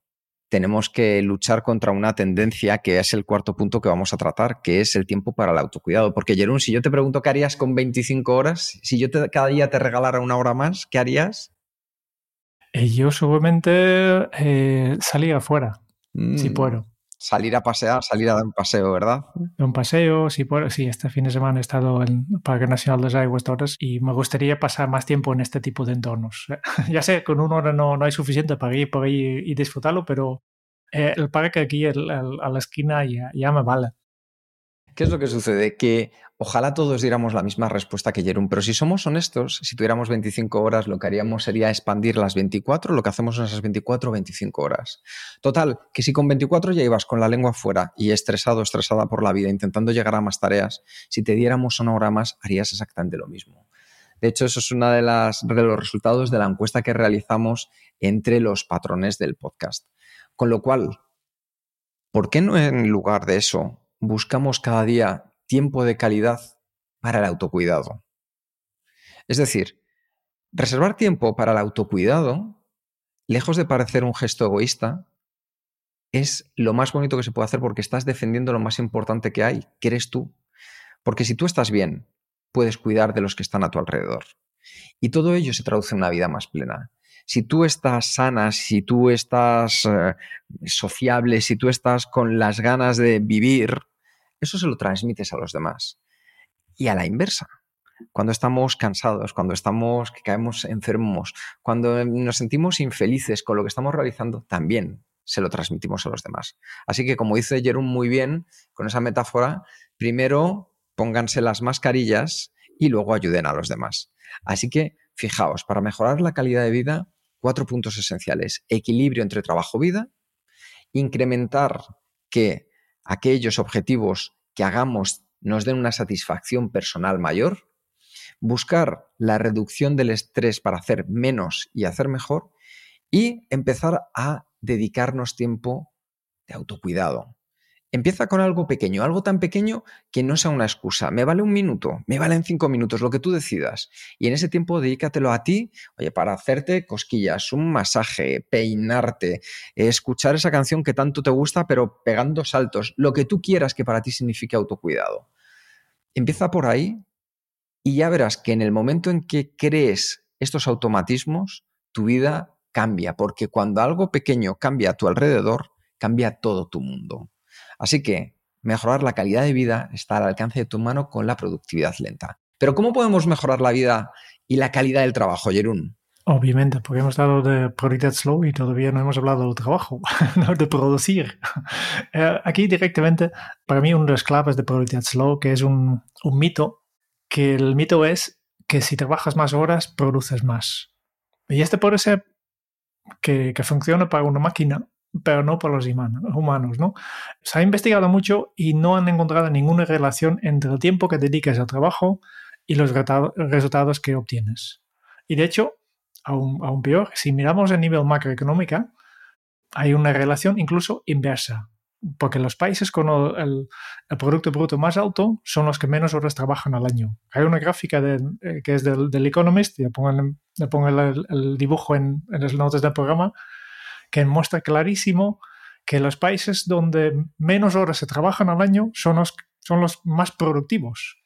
tenemos que luchar contra una tendencia que es el cuarto punto que vamos a tratar, que es el tiempo para el autocuidado. Porque, Jerún, si yo te pregunto qué harías con 25 horas, si yo cada día te regalara una hora más, ¿qué harías? Eh, yo seguramente eh, salir afuera, si mm. puedo. Salir a pasear, salir a dar un paseo, ¿verdad? Un paseo, si puedo. Sí, este fin de semana he estado en el Parque Nacional de Aguas Torres y me gustaría pasar más tiempo en este tipo de entornos. ya sé, con una hora no, no hay suficiente para ir por ahí y disfrutarlo, pero eh, el parque aquí a la esquina ya, ya me vale. ¿Qué es lo que sucede? Que ojalá todos diéramos la misma respuesta que Jerón, pero si somos honestos, si tuviéramos 25 horas, lo que haríamos sería expandir las 24, lo que hacemos en esas 24 o 25 horas. Total, que si con 24 ya ibas con la lengua fuera y estresado, estresada por la vida, intentando llegar a más tareas, si te diéramos una hora más, harías exactamente lo mismo. De hecho, eso es uno de, de los resultados de la encuesta que realizamos entre los patrones del podcast. Con lo cual, ¿por qué no en lugar de eso buscamos cada día tiempo de calidad para el autocuidado. Es decir, reservar tiempo para el autocuidado, lejos de parecer un gesto egoísta, es lo más bonito que se puede hacer porque estás defendiendo lo más importante que hay, que eres tú. Porque si tú estás bien, puedes cuidar de los que están a tu alrededor. Y todo ello se traduce en una vida más plena. Si tú estás sana, si tú estás eh, sociable, si tú estás con las ganas de vivir, eso se lo transmites a los demás. Y a la inversa. Cuando estamos cansados, cuando estamos que caemos enfermos, cuando nos sentimos infelices con lo que estamos realizando, también se lo transmitimos a los demás. Así que, como dice Jerón muy bien con esa metáfora, primero pónganse las mascarillas y luego ayuden a los demás. Así que, fijaos, para mejorar la calidad de vida, cuatro puntos esenciales. Equilibrio entre trabajo-vida, incrementar que aquellos objetivos que hagamos nos den una satisfacción personal mayor, buscar la reducción del estrés para hacer menos y hacer mejor y empezar a dedicarnos tiempo de autocuidado. Empieza con algo pequeño, algo tan pequeño que no sea una excusa. Me vale un minuto, me valen cinco minutos, lo que tú decidas. Y en ese tiempo dedícatelo a ti, oye, para hacerte cosquillas, un masaje, peinarte, escuchar esa canción que tanto te gusta, pero pegando saltos, lo que tú quieras que para ti signifique autocuidado. Empieza por ahí y ya verás que en el momento en que crees estos automatismos, tu vida cambia, porque cuando algo pequeño cambia a tu alrededor, cambia todo tu mundo. Así que mejorar la calidad de vida está al alcance de tu mano con la productividad lenta. Pero ¿cómo podemos mejorar la vida y la calidad del trabajo, Jerún? Obviamente, porque hemos hablado de productividad slow y todavía no hemos hablado del trabajo, de producir. Eh, aquí directamente, para mí, uno de los claves de productividad slow, que es un, mito, que el mito es que si trabajas más horas, produces más. Y este puede ser que, que funcione para una máquina, pero no por los humanos, ¿no? Se ha investigado mucho y no han encontrado ninguna relación entre el tiempo que dedicas al trabajo y los resultados que obtienes. Y de hecho, aún, peor, si miramos a nivel macroeconómica, hay una relación incluso inversa. porque los países con el, Producto Bruto más alto son los que menos horas trabajan al año. Hay una gráfica de, eh, que es del, Economist, y pongo, le pongo el, dibujo en, en las notas del programa, que muestra clarísimo que los países donde menos horas se trabajan al año son los, son los más productivos.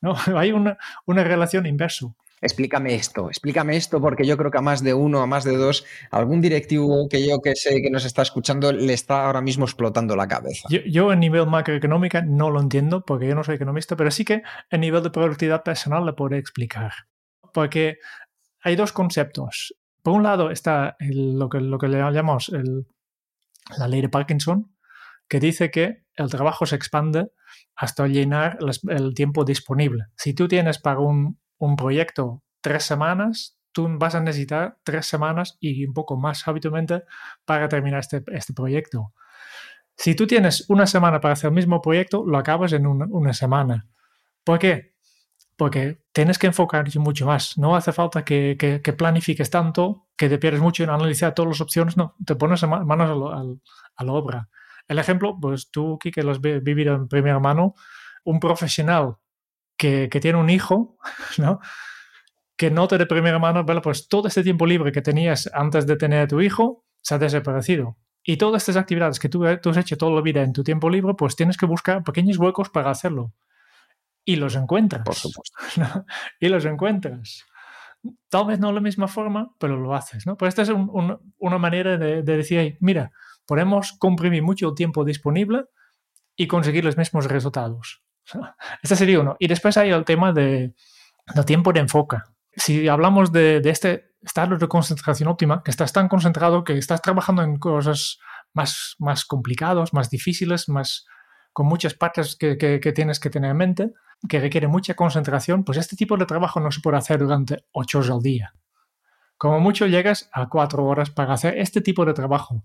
¿no? Hay una, una relación inversa. Explícame esto, explícame esto, porque yo creo que a más de uno, a más de dos, algún directivo que yo que sé que nos está escuchando le está ahora mismo explotando la cabeza. Yo, yo en nivel macroeconómica no lo entiendo, porque yo no soy economista, pero sí que en nivel de productividad personal le puedo explicar. Porque hay dos conceptos. Por un lado está lo, que, le llamamos la ley de Parkinson, que dice que el trabajo se expande hasta llenar el tiempo disponible. Si tú tienes para un, un proyecto tres semanas, tú vas a necesitar tres semanas y un poco más habitualmente para terminar este, este proyecto. Si tú tienes una semana para hacer el mismo proyecto, lo acabas en una, semana. ¿Por qué? Porque tienes que enfocarte mucho más. No hace falta que, que, planifiques tanto, que te pierdes mucho en analizar todas las opciones. No, te pones manos a, la obra. El ejemplo, pues tú, que lo has vivido en primera mano, un profesional que, tiene un hijo, ¿no? Que note de primera mano, bueno, pues todo este tiempo libre que tenías antes de tener a tu hijo se ha desaparecido. Y todas estas actividades que tú, tú has hecho toda la vida en tu tiempo libre, pues tienes que buscar pequeños huecos para hacerlo. Y los encuentras. Por supuesto. Y los encuentras. Tal vez no de la misma forma, pero lo haces, ¿no? Pues esta es una manera de, de decir, mira, podemos comprimir mucho el tiempo disponible y conseguir los mismos resultados. Este sería uno. Y después hay el tema de, tiempo de enfoque. Si hablamos de, este estado de concentración óptima, que estás tan concentrado que estás trabajando en cosas más, más complicadas, más difíciles, más, con muchas partes que, tienes que tener en mente, que requiere mucha concentración, pues este tipo de trabajo no se puede hacer durante ocho horas al día. Como mucho llegas a cuatro horas para hacer este tipo de trabajo.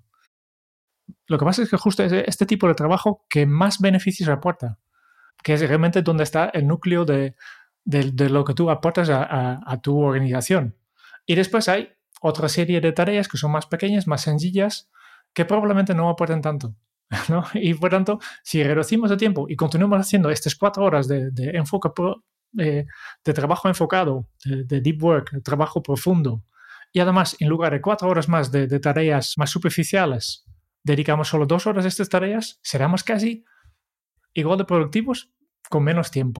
Lo que pasa es que justo es este tipo de trabajo que más beneficios aporta que es realmente donde está el núcleo de, lo que tú aportas a, tu organización. Y después hay otra serie de tareas que son más pequeñas, más sencillas, que probablemente no aporten tanto. Y por tanto, si reducimos el tiempo y continuamos haciendo estas cuatro horas de, enfoque, eh, de trabajo enfocado, de, deep work, de trabajo profundo, y además, en lugar de cuatro horas más de, de tareas más superficiales, dedicamos solo dos horas a estas tareas, seremos casi igual de productivos con menos tiempo.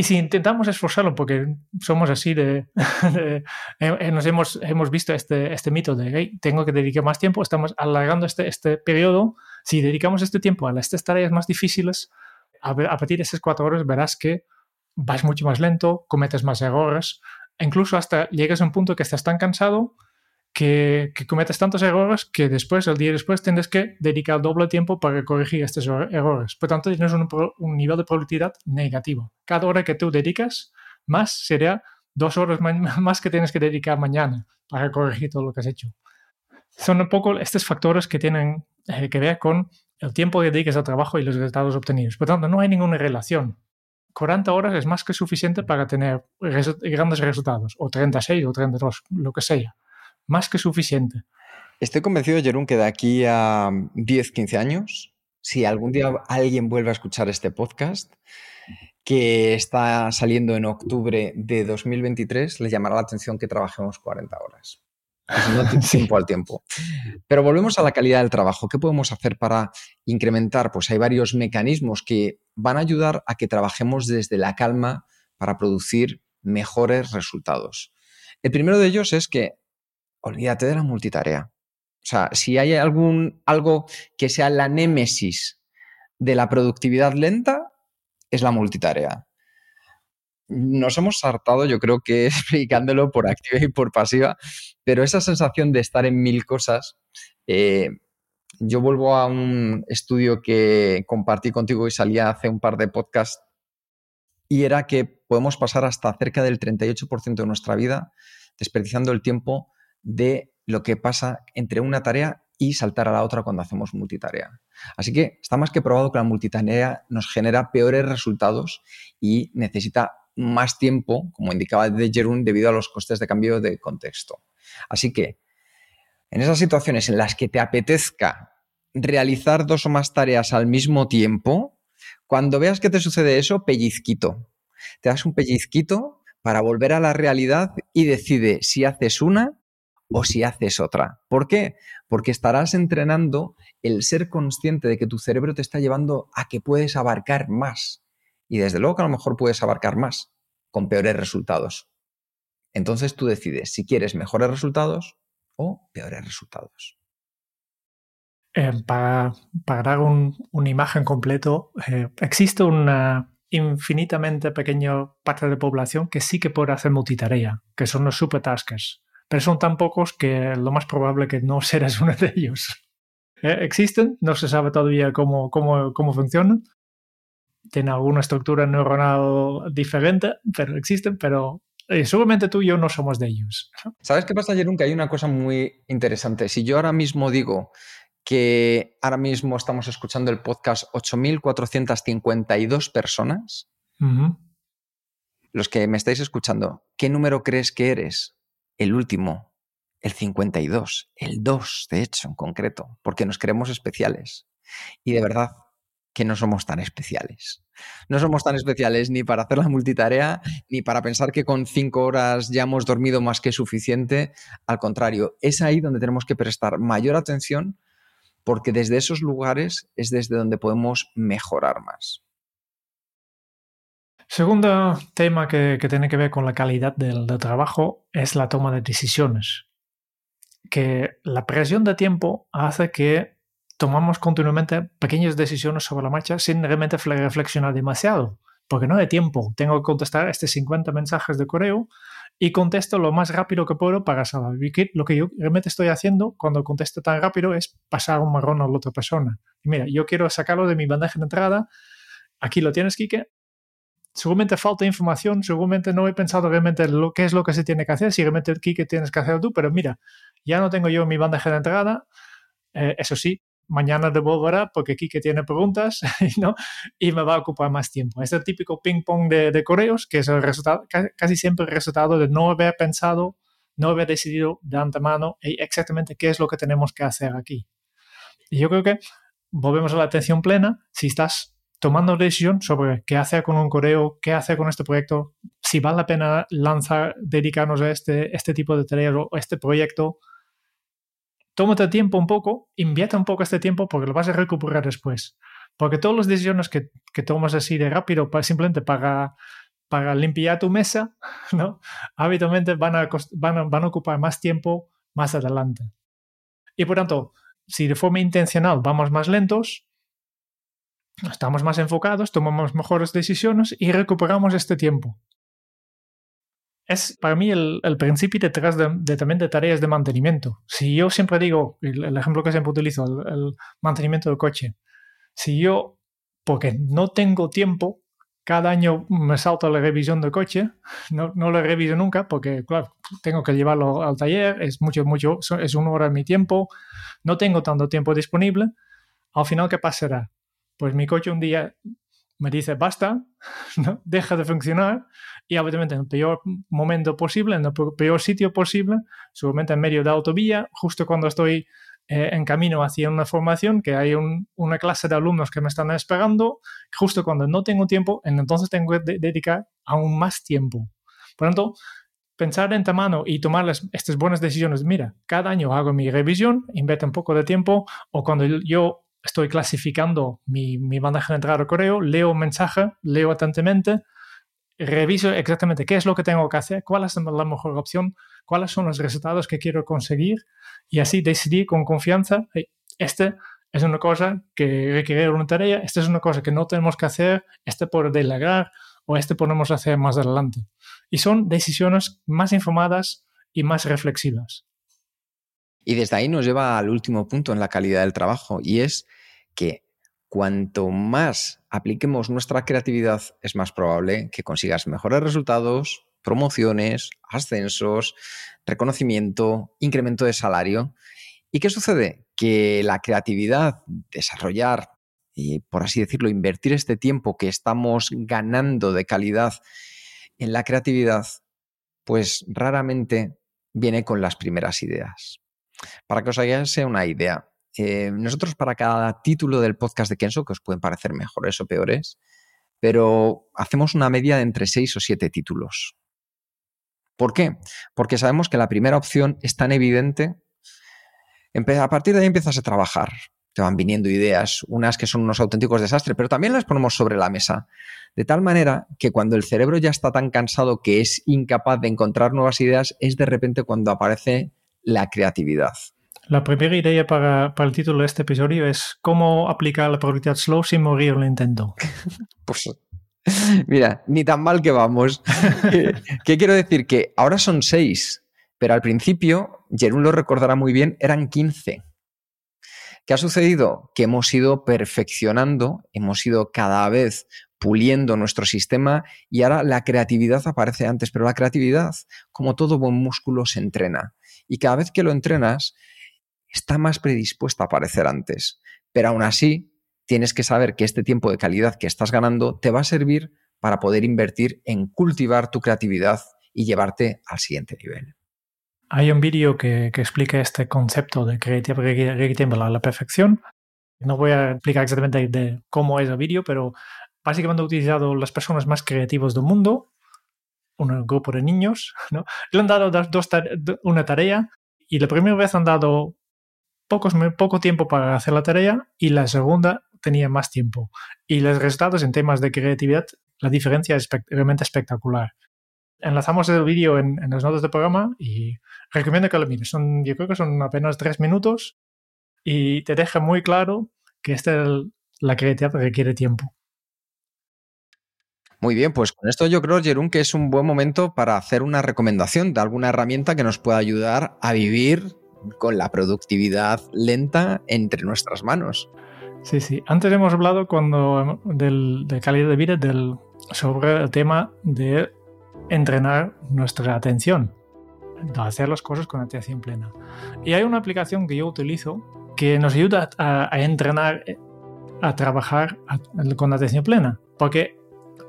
Y si intentamos esforzarlo, porque somos así de. de eh, eh, nos hemos, hemos visto este, este mito de hey, tengo que dedicar más tiempo, estamos alargando este, este periodo. Si dedicamos este tiempo a estas tareas más difíciles, a, a partir de esas cuatro horas verás que vas mucho más lento, cometes más errores, incluso hasta llegas a un punto que estás tan cansado que, cometes tantos errores que después, el día después, tienes que dedicar doble tiempo para corregir estos er-, errores. Por tanto, tienes un, nivel de productividad negativo. Cada hora que tú dedicas, más sería dos horas más que tienes que dedicar mañana para corregir todo lo que has hecho. Son un poco estos factores que tienen eh, que ver con el tiempo que dedicas al trabajo y los resultados obtenidos. Por tanto, no hay ninguna relación 40 horas es más que suficiente para tener grandes resultados, o 36 o 32, lo que sea. Más que suficiente. Estoy convencido, Jerón, que de aquí a 10, 15 años, si algún día alguien vuelve a escuchar este podcast, que está saliendo en octubre de 2023, le llamará la atención que trabajemos 40 horas. no tiempo al tiempo. Pero volvemos a la calidad del trabajo. ¿Qué podemos hacer para incrementar? Pues hay varios mecanismos que van a ayudar a que trabajemos desde la calma para producir mejores resultados. El primero de ellos es que olvídate de la multitarea. O sea, si hay algún, algo que sea la némesis de la productividad lenta, es la multitarea. Nos hemos hartado, yo creo que explicándolo por activa y por pasiva, pero esa sensación de estar en mil cosas, eh, yo vuelvo a un estudio que compartí contigo y salía hace un par de podcasts, y era que podemos pasar hasta cerca del 38% de nuestra vida desperdiciando el tiempo de lo que pasa entre una tarea y saltar a la otra cuando hacemos multitarea. Así que está más que probado que la multitarea nos genera peores resultados y necesita más tiempo, como indicaba de Jerún, debido a los costes de cambio de contexto. Así que en esas situaciones en las que te apetezca realizar dos o más tareas al mismo tiempo, cuando veas que te sucede eso, pellizquito. Te das un pellizquito para volver a la realidad y decide si haces una o si haces otra. ¿Por qué? Porque estarás entrenando el ser consciente de que tu cerebro te está llevando a que puedes abarcar más. Y desde luego que a lo mejor puedes abarcar más con peores resultados. Entonces tú decides si quieres mejores resultados o peores resultados. Eh, para, dar una imagen completo, eh, existe una infinitamente pequeña parte de la población que sí que puede hacer multitarea, que son los supertaskers pero son tan pocos que lo más probable que no serás uno de ellos. Eh, existen, no se sabe todavía cómo, cómo, cómo funcionan. Tienen alguna estructura neuronal diferente, pero existen, pero eh, seguramente tú y yo no somos de ellos. ¿Sabes qué pasa, Jerón? Que hay una cosa muy interesante. Si yo ahora mismo digo que ahora mismo estamos escuchando el podcast 8.452 personas, los que me estáis escuchando, ¿qué número crees que eres? El último, el 52, el 2, de hecho, en concreto, porque nos creemos especiales. Y de verdad que no somos tan especiales. No somos tan especiales ni para hacer la multitarea, ni para pensar que con cinco horas ya hemos dormido más que suficiente. Al contrario, es ahí donde tenemos que prestar mayor atención porque desde esos lugares es desde donde podemos mejorar más. Segundo tema que, tiene que ver con la calidad del, trabajo es la toma de decisiones. Que la presión de tiempo hace que tomamos continuamente pequeñas decisiones sobre la marcha sin realmente reflexionar demasiado. Porque no hay tiempo. Tengo que contestar estos 50 mensajes de correo y contesto lo más rápido que puedo para saber lo que yo realmente estoy haciendo cuando contesto tan rápido es pasar un marrón a la otra persona. Mira, yo quiero sacarlo de mi bandeja de entrada. Aquí lo tienes, Kike seguramente falta información, seguramente no he pensado realmente lo, qué es lo que se tiene que hacer, si realmente aquí que tienes que hacer tú, pero mira, ya no tengo yo mi bandeja de entrada, eh, eso sí, mañana devolverá porque Kike tiene preguntas ¿no? y me va a ocupar más tiempo. Es el típico ping-pong de, correos, que es el resultado, casi siempre el resultado de no haber pensado, no haber decidido de antemano exactamente qué es lo que tenemos que hacer aquí. Y yo creo que volvemos a la atención plena. Si estás tomando decisión sobre qué hacer con un correo, qué hacer con este proyecto, si vale la pena lanzar, dedicarnos a este, este tipo de tareas o este proyecto. Tómate tiempo un poco, invierte un poco este tiempo porque lo vas a recuperar después. Porque todas las decisiones que, que tomas así de rápido, simplemente para, para limpiar tu mesa, ¿no? habitualmente van a, van, van a ocupar más tiempo más adelante. Y por tanto, si de forma intencional vamos más lentos, estamos más enfocados, tomamos mejores decisiones y recuperamos este tiempo. Es para mí el, principio detrás de, también de tareas de mantenimiento. Si yo siempre digo, el, ejemplo que siempre utilizo, el, mantenimiento del coche, si yo, porque no tengo tiempo, cada año me salto la revisión del coche, no, no lo reviso nunca porque, claro, tengo que llevarlo al taller, es mucho, mucho, es una hora de mi tiempo, no tengo tanto tiempo disponible, al final, ¿qué pasará? Pues mi coche un día me dice basta, ¿no? deja de funcionar y obviamente en el peor momento posible, en el peor sitio posible, seguramente en medio de autovía, justo cuando estoy eh, en camino hacia una formación, que hay una clase de alumnos que me están esperando, justo cuando no tengo tiempo, entonces tengo que dedicar aún más tiempo. Por lo tanto, pensar en mano y tomar estas buenas decisiones. Mira, cada año hago mi revisión, invierto un poco de tiempo o cuando yo estoy clasificando mi, mi bandeja de entrada de correo, leo un mensaje, leo atentamente, reviso exactamente qué es lo que tengo que hacer, cuál es la mejor opción, cuáles son los resultados que quiero conseguir y así decidir con confianza, este es una cosa que requiere una tarea, esta es una cosa que no tenemos que hacer, este por delegar o este podemos hacer más adelante. Y son decisiones más informadas y más reflexivas. Y desde ahí nos lleva al último punto en la calidad del trabajo y es que cuanto más apliquemos nuestra creatividad, es más probable que consigas mejores resultados, promociones, ascensos, reconocimiento, incremento de salario. ¿Y qué sucede? Que la creatividad, desarrollar y, por así decirlo, invertir este tiempo que estamos ganando de calidad en la creatividad, pues raramente viene con las primeras ideas. Para que os hagáis una idea, eh, nosotros para cada título del podcast de Kenso, que os pueden parecer mejores o peores, pero hacemos una media de entre 6 o 7 títulos. ¿Por qué? Porque sabemos que la primera opción es tan evidente. A partir de ahí empiezas a trabajar. Te van viniendo ideas, unas que son unos auténticos desastres, pero también las ponemos sobre la mesa. De tal manera que cuando el cerebro ya está tan cansado que es incapaz de encontrar nuevas ideas, es de repente cuando aparece la creatividad. La primera idea para, el título de este episodio es cómo aplicar la probabilidad slow sin morir en el intento. pues mira, ni tan mal que vamos. ¿Qué quiero decir? Que ahora son seis, pero al principio, Jerún lo recordará muy bien, eran 15. ¿Qué ha sucedido? Que hemos ido perfeccionando, hemos ido cada vez puliendo nuestro sistema y ahora la creatividad aparece antes, pero la creatividad, como todo buen músculo, se entrena. Y cada vez que lo entrenas, está más predispuesta a aparecer antes. Pero aún así, tienes que saber que este tiempo de calidad que estás ganando te va a servir para poder invertir en cultivar tu creatividad y llevarte al siguiente nivel. Hay un vídeo que, explica este concepto de creatividad a la perfección. No voy a explicar exactamente de cómo es el vídeo, pero básicamente he utilizado las personas más creativas del mundo, un grupo de niños, ¿no? Le han dado dos, una tarea y la primera vez han dado pocos, poco tiempo para hacer la tarea y la segunda tenía más tiempo. Y los resultados en temas de creatividad, la diferencia es realmente espectacular. Enlazamos el vídeo en, en, las notas del programa y recomiendo que lo mires. Son, yo creo que son apenas tres minutos y te deja muy claro que esta, la creatividad requiere tiempo. Muy bien, pues con esto yo creo, Jerún, que es un buen momento para hacer una recomendación de alguna herramienta que nos pueda ayudar a vivir con la productividad lenta entre nuestras manos. Sí, sí. Antes hemos hablado cuando del, de calidad de vida del, sobre el tema de entrenar nuestra atención, de hacer las cosas con atención plena. Y hay una aplicación que yo utilizo que nos ayuda a, entrenar, a trabajar con atención plena, porque,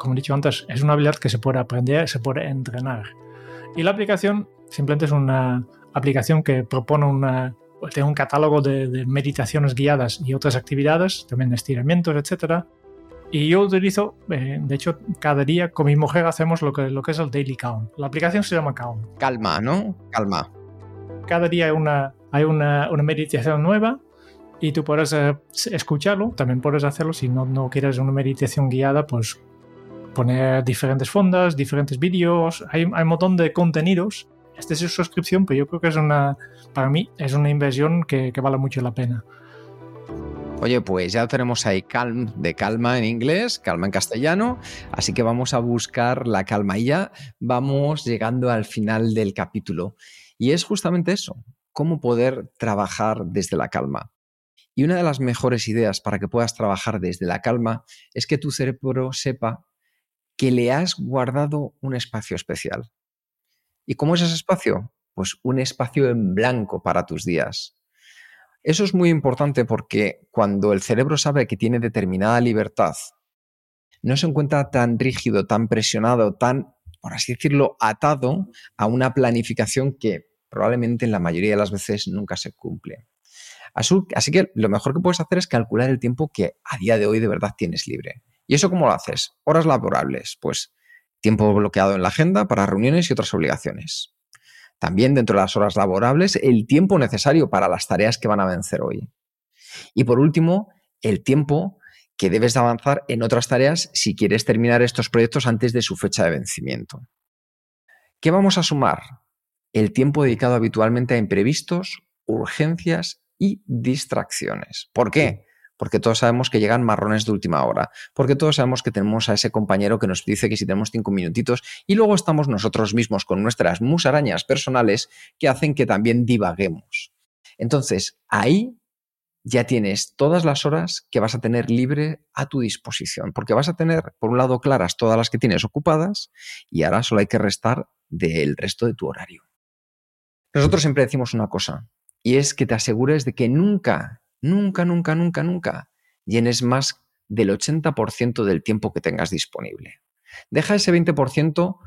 como he dicho antes, es una habilidad que se puede aprender, se puede entrenar. Y la aplicación simplemente es una aplicación que propone una, tiene un catálogo de, meditaciones guiadas y otras actividades, también estiramientos, etc. Y yo utilizo, eh, de hecho, cada día con mi mujer hacemos lo que, lo que es el Daily Calm. La aplicación se llama Calm. Calma, ¿no? Calma. Cada día hay una, hay una, una meditación nueva y tú puedes eh, escucharlo. También puedes hacerlo si no, no quieres una meditación guiada, pues poner diferentes fondas, diferentes vídeos. Hay, un montón de contenidos esta es su suscripción, pero yo creo que es una, para mí, es una inversión que, vale mucho la pena. Oye, pues ya tenemos ahí calm de calma en inglés, calma en castellano, así que vamos a buscar la calma y ya vamos llegando al final del capítulo. Y es justamente eso, cómo poder trabajar desde la calma. Y una de las mejores ideas para que puedas trabajar desde la calma es que tu cerebro sepa que le has guardado un espacio especial. ¿Y cómo es ese espacio? Pues un espacio en blanco para tus días. Eso es muy importante porque cuando el cerebro sabe que tiene determinada libertad, no se encuentra tan rígido, tan presionado, tan, por así decirlo, atado a una planificación que probablemente en la mayoría de las veces nunca se cumple. Así que lo mejor que puedes hacer es calcular el tiempo que a día de hoy de verdad tienes libre. ¿Y eso cómo lo haces? Horas laborables. Pues tiempo bloqueado en la agenda para reuniones y otras obligaciones. También dentro de las horas laborables, el tiempo necesario para las tareas que van a vencer hoy. Y por último, el tiempo que debes de avanzar en otras tareas si quieres terminar estos proyectos antes de su fecha de vencimiento. ¿Qué vamos a sumar? El tiempo dedicado habitualmente a imprevistos, urgencias y distracciones. ¿Por qué? Porque todos sabemos que llegan marrones de última hora, porque todos sabemos que tenemos a ese compañero que nos dice que si tenemos cinco minutitos y luego estamos nosotros mismos con nuestras musarañas personales que hacen que también divaguemos. Entonces, ahí ya tienes todas las horas que vas a tener libre a tu disposición, porque vas a tener, por un lado, claras todas las que tienes ocupadas y ahora solo hay que restar del resto de tu horario. Nosotros siempre decimos una cosa, y es que te asegures de que nunca, nunca, nunca, nunca, nunca llenes más del 80% del tiempo que tengas disponible. Deja ese 20%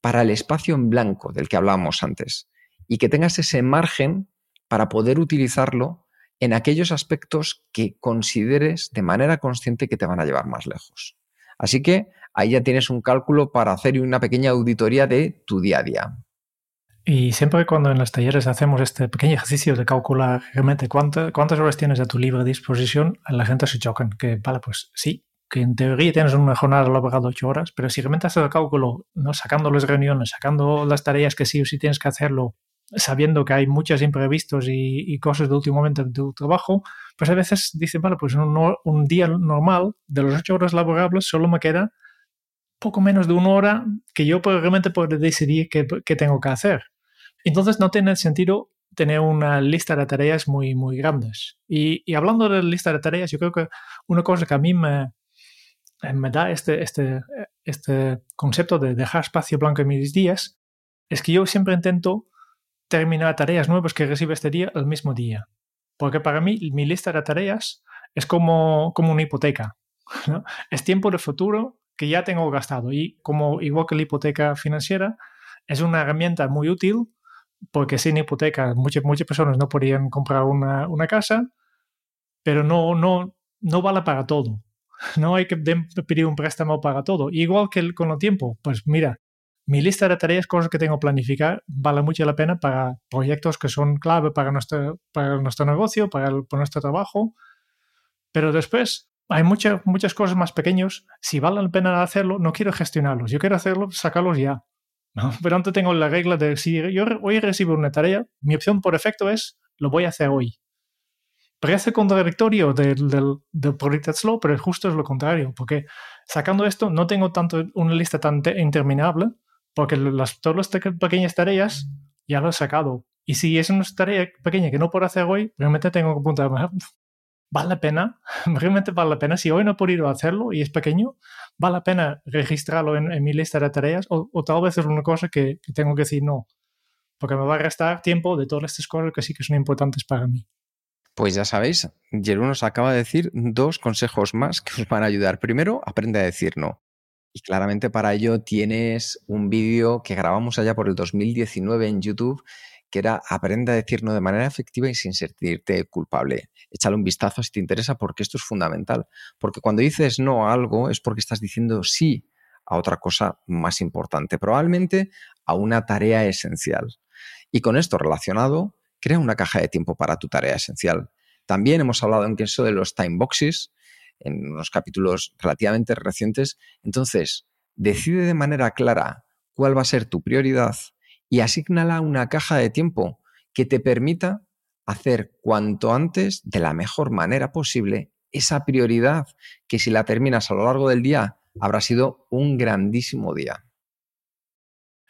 para el espacio en blanco del que hablábamos antes y que tengas ese margen para poder utilizarlo en aquellos aspectos que consideres de manera consciente que te van a llevar más lejos. Así que ahí ya tienes un cálculo para hacer una pequeña auditoría de tu día a día. Y siempre cuando en los talleres hacemos este pequeño ejercicio de calcular realmente cuántas horas tienes a tu libre disposición, la gente se chocan. Que, vale, pues sí, que en teoría tienes una jornada laboral de ocho horas, pero si realmente haces el cálculo, ¿no? sacando las reuniones, sacando las tareas que sí o sí tienes que hacerlo sabiendo que hay muchos imprevistos y, cosas de último momento en tu trabajo, pues a veces dicen, vale, pues un, un día normal de las ocho horas laborables solo me queda poco menos de una hora que yo realmente puedo decidir qué, tengo que hacer. Entonces no tiene sentido tener una lista de tareas muy, muy grandes. Y, hablando de lista de tareas, yo creo que una cosa que a mí me, me da este, este, este concepto de dejar espacio blanco en mis días es que yo siempre intento terminar tareas nuevas que recibe este día el mismo día. Porque para mí mi lista de tareas es como, como una hipoteca. Es tiempo de futuro que ya tengo gastado. Y como igual que la hipoteca financiera, es una herramienta muy útil porque sin hipoteca muchas, muchas personas no podrían comprar una, una casa, pero no, no, no vale para todo. No hay que pedir un préstamo para todo. Igual que con el tiempo, pues mira, mi lista de tareas, cosas que tengo planificar, vale mucho la pena para proyectos que son clave para nuestro, para nuestro negocio, para, nuestro trabajo. Pero después hay muchas, muchas cosas más pequeñas. Si vale la pena hacerlo, no quiero gestionarlos. Yo quiero hacerlo, sacarlos ya. Pero antes tengo la regla de si yo hoy recibo una tarea, mi opción por efecto es lo voy a hacer hoy. Parece contradictorio del, del, del Slow, pero justo es lo contrario, porque sacando esto no tengo tanto una lista tan interminable, porque las, todas las pequeñas tareas ya lo he sacado. Y si es una tarea pequeña que no puedo hacer hoy, realmente tengo que apuntar, ¿vale la pena? Realmente vale la pena. Si hoy no he podido hacerlo y es pequeño, ¿vale la pena registrarlo en, mi lista de tareas? O, tal vez es una cosa que, tengo que decir no, porque me va a restar tiempo de todas estas cosas que sí que son importantes para mí. Pues ya sabéis, Jeru nos acaba de decir dos consejos más que os van a ayudar. Primero, aprende a decir no. Y claramente para ello tienes un vídeo que grabamos allá por el 2019 en YouTube que era Aprende a decir no de manera efectiva y sin sentirte culpable. Échale un vistazo si te interesa porque esto es fundamental. Porque cuando dices no a algo es porque estás diciendo sí a otra cosa más importante, probablemente a una tarea esencial. Y con esto relacionado, crea una caja de tiempo para tu tarea esencial. También hemos hablado en eso de los time boxes, en unos capítulos relativamente recientes. Entonces, decide de manera clara cuál va a ser tu prioridad y asígnala una caja de tiempo que te permita hacer cuanto antes, de la mejor manera posible, esa prioridad que si la terminas a lo largo del día habrá sido un grandísimo día.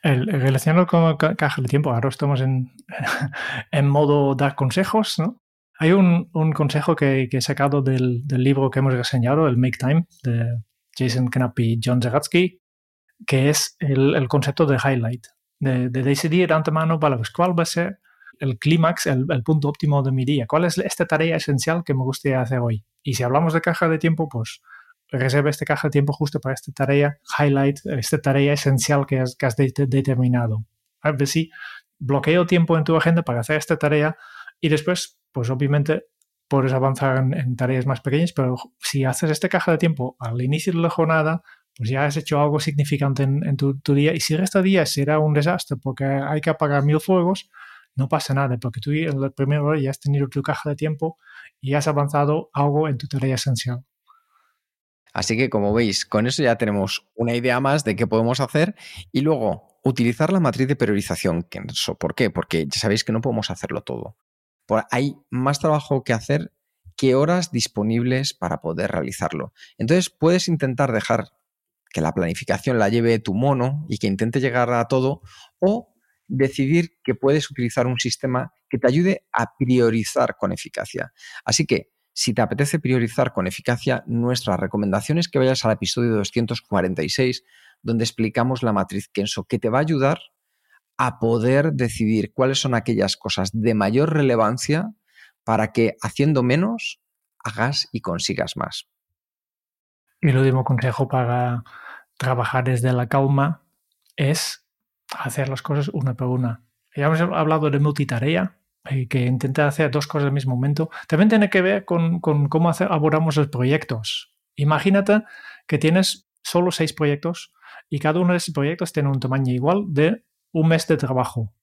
El, relacionado con caja de tiempo, ahora estamos en, en modo dar consejos, ¿no? Hay un, consejo que, he sacado del, libro que hemos reseñado, el Make Time, de Jason Knapp y John Zagatsky, que es el, concepto de highlight, de, de antemano, vale, pues, cuál va a ser el clímax, el, punto óptimo de mi día, cuál es esta tarea esencial que me gustaría hacer hoy. Y si hablamos de caja de tiempo, pues reserva esta caja de tiempo justo para esta tarea highlight, esta tarea esencial que has, determinado. A ver si bloqueo tiempo en tu agenda para hacer esta tarea y después pues obviamente puedes avanzar en, tareas más pequeñas, pero si haces esta caja de tiempo al inicio de la jornada, pues ya has hecho algo significante en, tu, día. Y si de día será un desastre porque hay que apagar mil fuegos, no pasa nada, porque tú en el primer hora ya has tenido tu caja de tiempo y has avanzado algo en tu tarea esencial. Así que como veis, con eso ya tenemos una idea más de qué podemos hacer y luego utilizar la matriz de priorización. ¿Por qué? Porque ya sabéis que no podemos hacerlo todo. Hay más trabajo que hacer que horas disponibles para poder realizarlo. Entonces puedes intentar dejar que la planificación la lleve tu mono y que intente llegar a todo o decidir que puedes utilizar un sistema que te ayude a priorizar con eficacia. Así que si te apetece priorizar con eficacia, nuestra recomendación es que vayas al episodio 246, donde explicamos la matriz Kenso, que te va a ayudar a poder decidir cuáles son aquellas cosas de mayor relevancia para que haciendo menos hagas y consigas más. Y el último consejo para trabajar desde la calma es hacer las cosas una por una. Ya hemos hablado de multitarea, y que intenta hacer dos cosas al mismo momento, también tiene que ver con, cómo abordamos los proyectos. Imagínate que tienes solo seis proyectos y cada uno de esos proyectos tiene un tamaño igual de un mes de trabajo.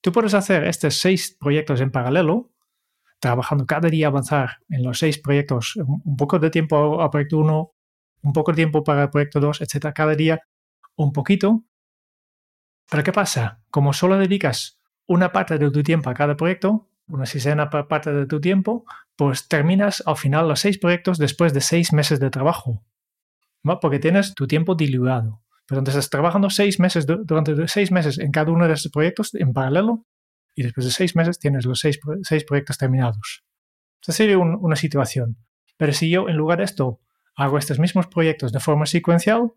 Tú puedes hacer estos seis proyectos en paralelo, trabajando cada día, avanzar en los seis proyectos, un poco de tiempo a proyecto 1, un poco de tiempo para el proyecto 2, etc. Cada día un poquito. Pero ¿qué pasa? Como solo dedicas una parte de tu tiempo a cada proyecto, una sesena parte de tu tiempo, pues terminas al final los seis proyectos después de seis meses de trabajo. Porque tienes tu tiempo diluido. Pero entonces trabajando seis meses, durante seis meses en cada uno de esos proyectos en paralelo y después de seis meses tienes los seis, seis proyectos terminados. Esta sería una situación. Pero si yo en lugar de esto hago estos mismos proyectos de forma secuencial,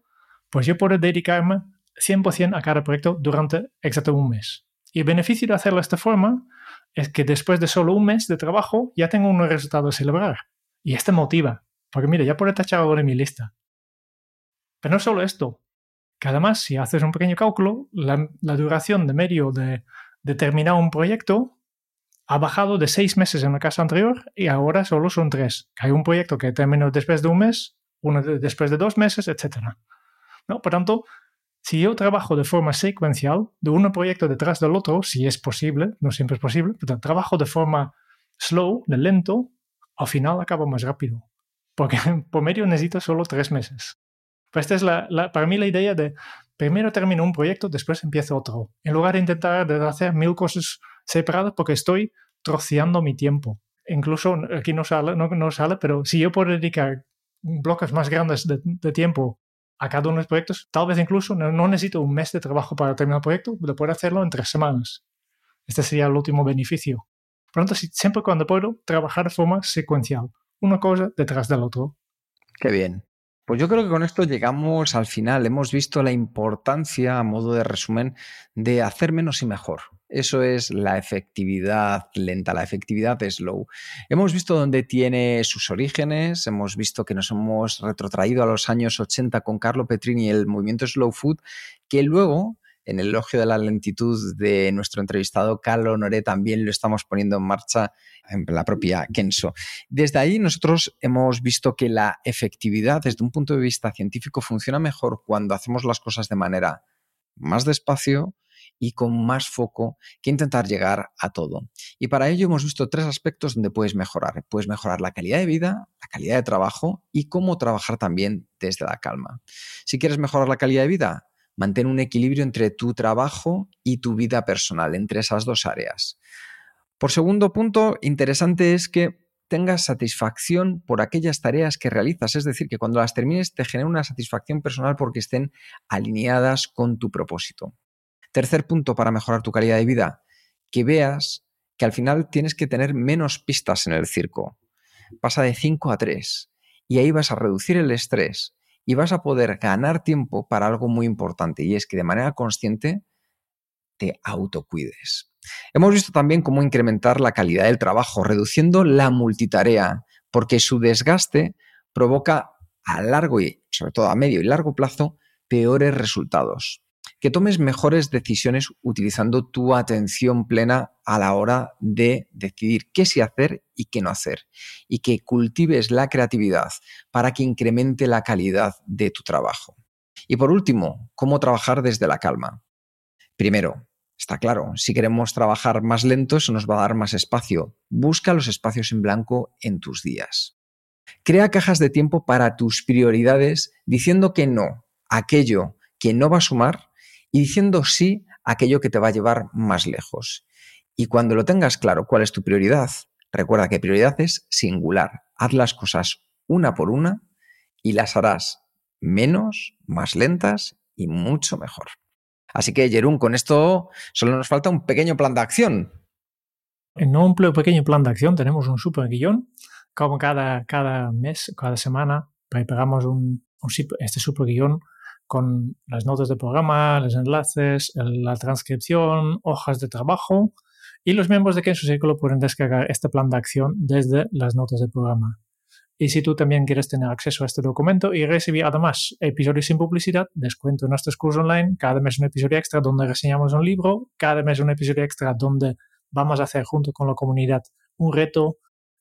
pues yo puedo dedicarme 100% a cada proyecto durante exacto un mes. Y el beneficio de hacerlo de esta forma es que después de solo un mes de trabajo ya tengo un resultado a celebrar. Y este motiva, porque mira, ya puedo tachar ahora en mi lista. Pero no solo esto, que además si haces un pequeño cálculo, la, duración de medio de, de, terminar un proyecto ha bajado de seis meses en la casa anterior y ahora solo son tres. Hay un proyecto que terminó después de un mes, uno después de dos meses, etc. ¿No? Por tanto, si yo trabajo de forma secuencial, de un proyecto detrás del otro, si es posible, no siempre es posible, pero trabajo de forma slow, de lento, al final acabo más rápido. Porque por medio necesito solo tres meses. Pues esta es la, para mí la idea de primero termino un proyecto, después empiezo otro. En lugar de intentar hacer mil cosas separadas porque estoy troceando mi tiempo. Incluso aquí no sale, no, sale pero si yo puedo dedicar bloques más grandes de tiempo a cada uno de los proyectos. Tal vez incluso no, necesito un mes de trabajo para terminar el proyecto, lo puedo hacerlo en tres semanas. Este sería el último beneficio. Por lo siempre cuando puedo, trabajar de forma secuencial, una cosa detrás del otro. Qué bien. Pues yo creo que con esto llegamos al final. Hemos visto la importancia, a modo de resumen, de hacer menos y mejor. Eso es la efectividad lenta, la efectividad slow. Hemos visto dónde tiene sus orígenes, hemos visto que nos hemos retrotraído a los años 80 con Carlo Petrini y el movimiento Slow Food, que luego, en el elogio de la lentitud de nuestro entrevistado Carlo Noré, también lo estamos poniendo en marcha en la propia Kenso. Desde ahí nosotros hemos visto que la efectividad desde un punto de vista científico funciona mejor cuando hacemos las cosas de manera más despacio, y con más foco que intentar llegar a todo. Y para ello hemos visto tres aspectos donde puedes mejorar. Puedes mejorar la calidad de vida, la calidad de trabajo y cómo trabajar también desde la calma. Si quieres mejorar la calidad de vida, mantén un equilibrio entre tu trabajo y tu vida personal, entre esas dos áreas. Por segundo punto, interesante es que tengas satisfacción por aquellas tareas que realizas, es decir, que cuando las termines te genere una satisfacción personal porque estén alineadas con tu propósito. Tercer punto para mejorar tu calidad de vida, que veas que al final tienes que tener menos pistas en el circo. Pasa de 5 a 3 y ahí vas a reducir el estrés y vas a poder ganar tiempo para algo muy importante y es que de manera consciente te autocuides. Hemos visto también cómo incrementar la calidad del trabajo, reduciendo la multitarea, porque su desgaste provoca a largo y sobre todo a medio y largo plazo peores resultados que tomes mejores decisiones utilizando tu atención plena a la hora de decidir qué sí hacer y qué no hacer. Y que cultives la creatividad para que incremente la calidad de tu trabajo. Y por último, cómo trabajar desde la calma. Primero, está claro, si queremos trabajar más lento, eso nos va a dar más espacio. Busca los espacios en blanco en tus días. Crea cajas de tiempo para tus prioridades diciendo que no aquello que no va a sumar y diciendo sí a aquello que te va a llevar más lejos. Y cuando lo tengas claro cuál es tu prioridad, recuerda que prioridad es singular. Haz las cosas una por una y las harás menos, más lentas y mucho mejor. Así que, Jerún, con esto solo nos falta un pequeño plan de acción. En un pequeño plan de acción tenemos un super guion. Como cada, cada mes, cada semana, preparamos un, este super guion con las notas del programa, los enlaces, la transcripción, hojas de trabajo y los miembros de Kenzo Círculo pueden descargar este plan de acción desde las notas del programa. Y si tú también quieres tener acceso a este documento y recibir además episodios sin publicidad, descuento en nuestros cursos online, cada mes un episodio extra donde reseñamos un libro, cada mes un episodio extra donde vamos a hacer junto con la comunidad un reto,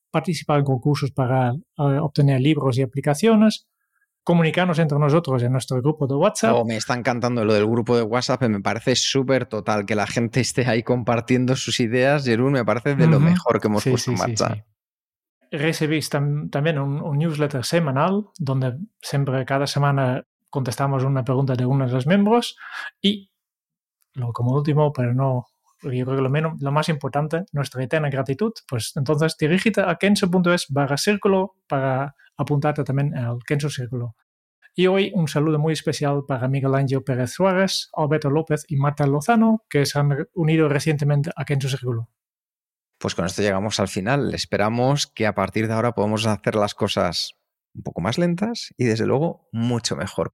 participar en concursos para eh, obtener libros y aplicaciones, comunicarnos entre nosotros en nuestro grupo de WhatsApp. Oh, me está encantando lo del grupo de WhatsApp, me parece súper total que la gente esté ahí compartiendo sus ideas. Jerún, me parece de lo mejor que hemos puesto en marcha recibís también un, newsletter semanal donde siempre cada semana contestamos una pregunta de uno de los miembros y lo como último, pero no yo creo que lo, menos, lo más importante, nuestra eterna gratitud, pues entonces dirígete a kenso.es barra círculo para apuntarte también al Kenso Círculo. Y hoy un saludo muy especial para Miguel Ángel Pérez Suárez, Alberto López y Marta Lozano, que se han unido recientemente a Kenso Círculo. Pues con esto llegamos al final. Esperamos que a partir de ahora podamos hacer las cosas un poco más lentas y desde luego mucho mejor.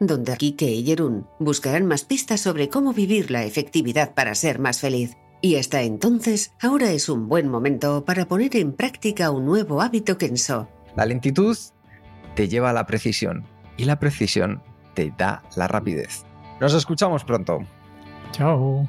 donde Kike y Jerún buscarán más pistas sobre cómo vivir la efectividad para ser más feliz. Y hasta entonces, ahora es un buen momento para poner en práctica un nuevo hábito Kenso. La lentitud te lleva a la precisión y la precisión te da la rapidez. Nos escuchamos pronto. Chao.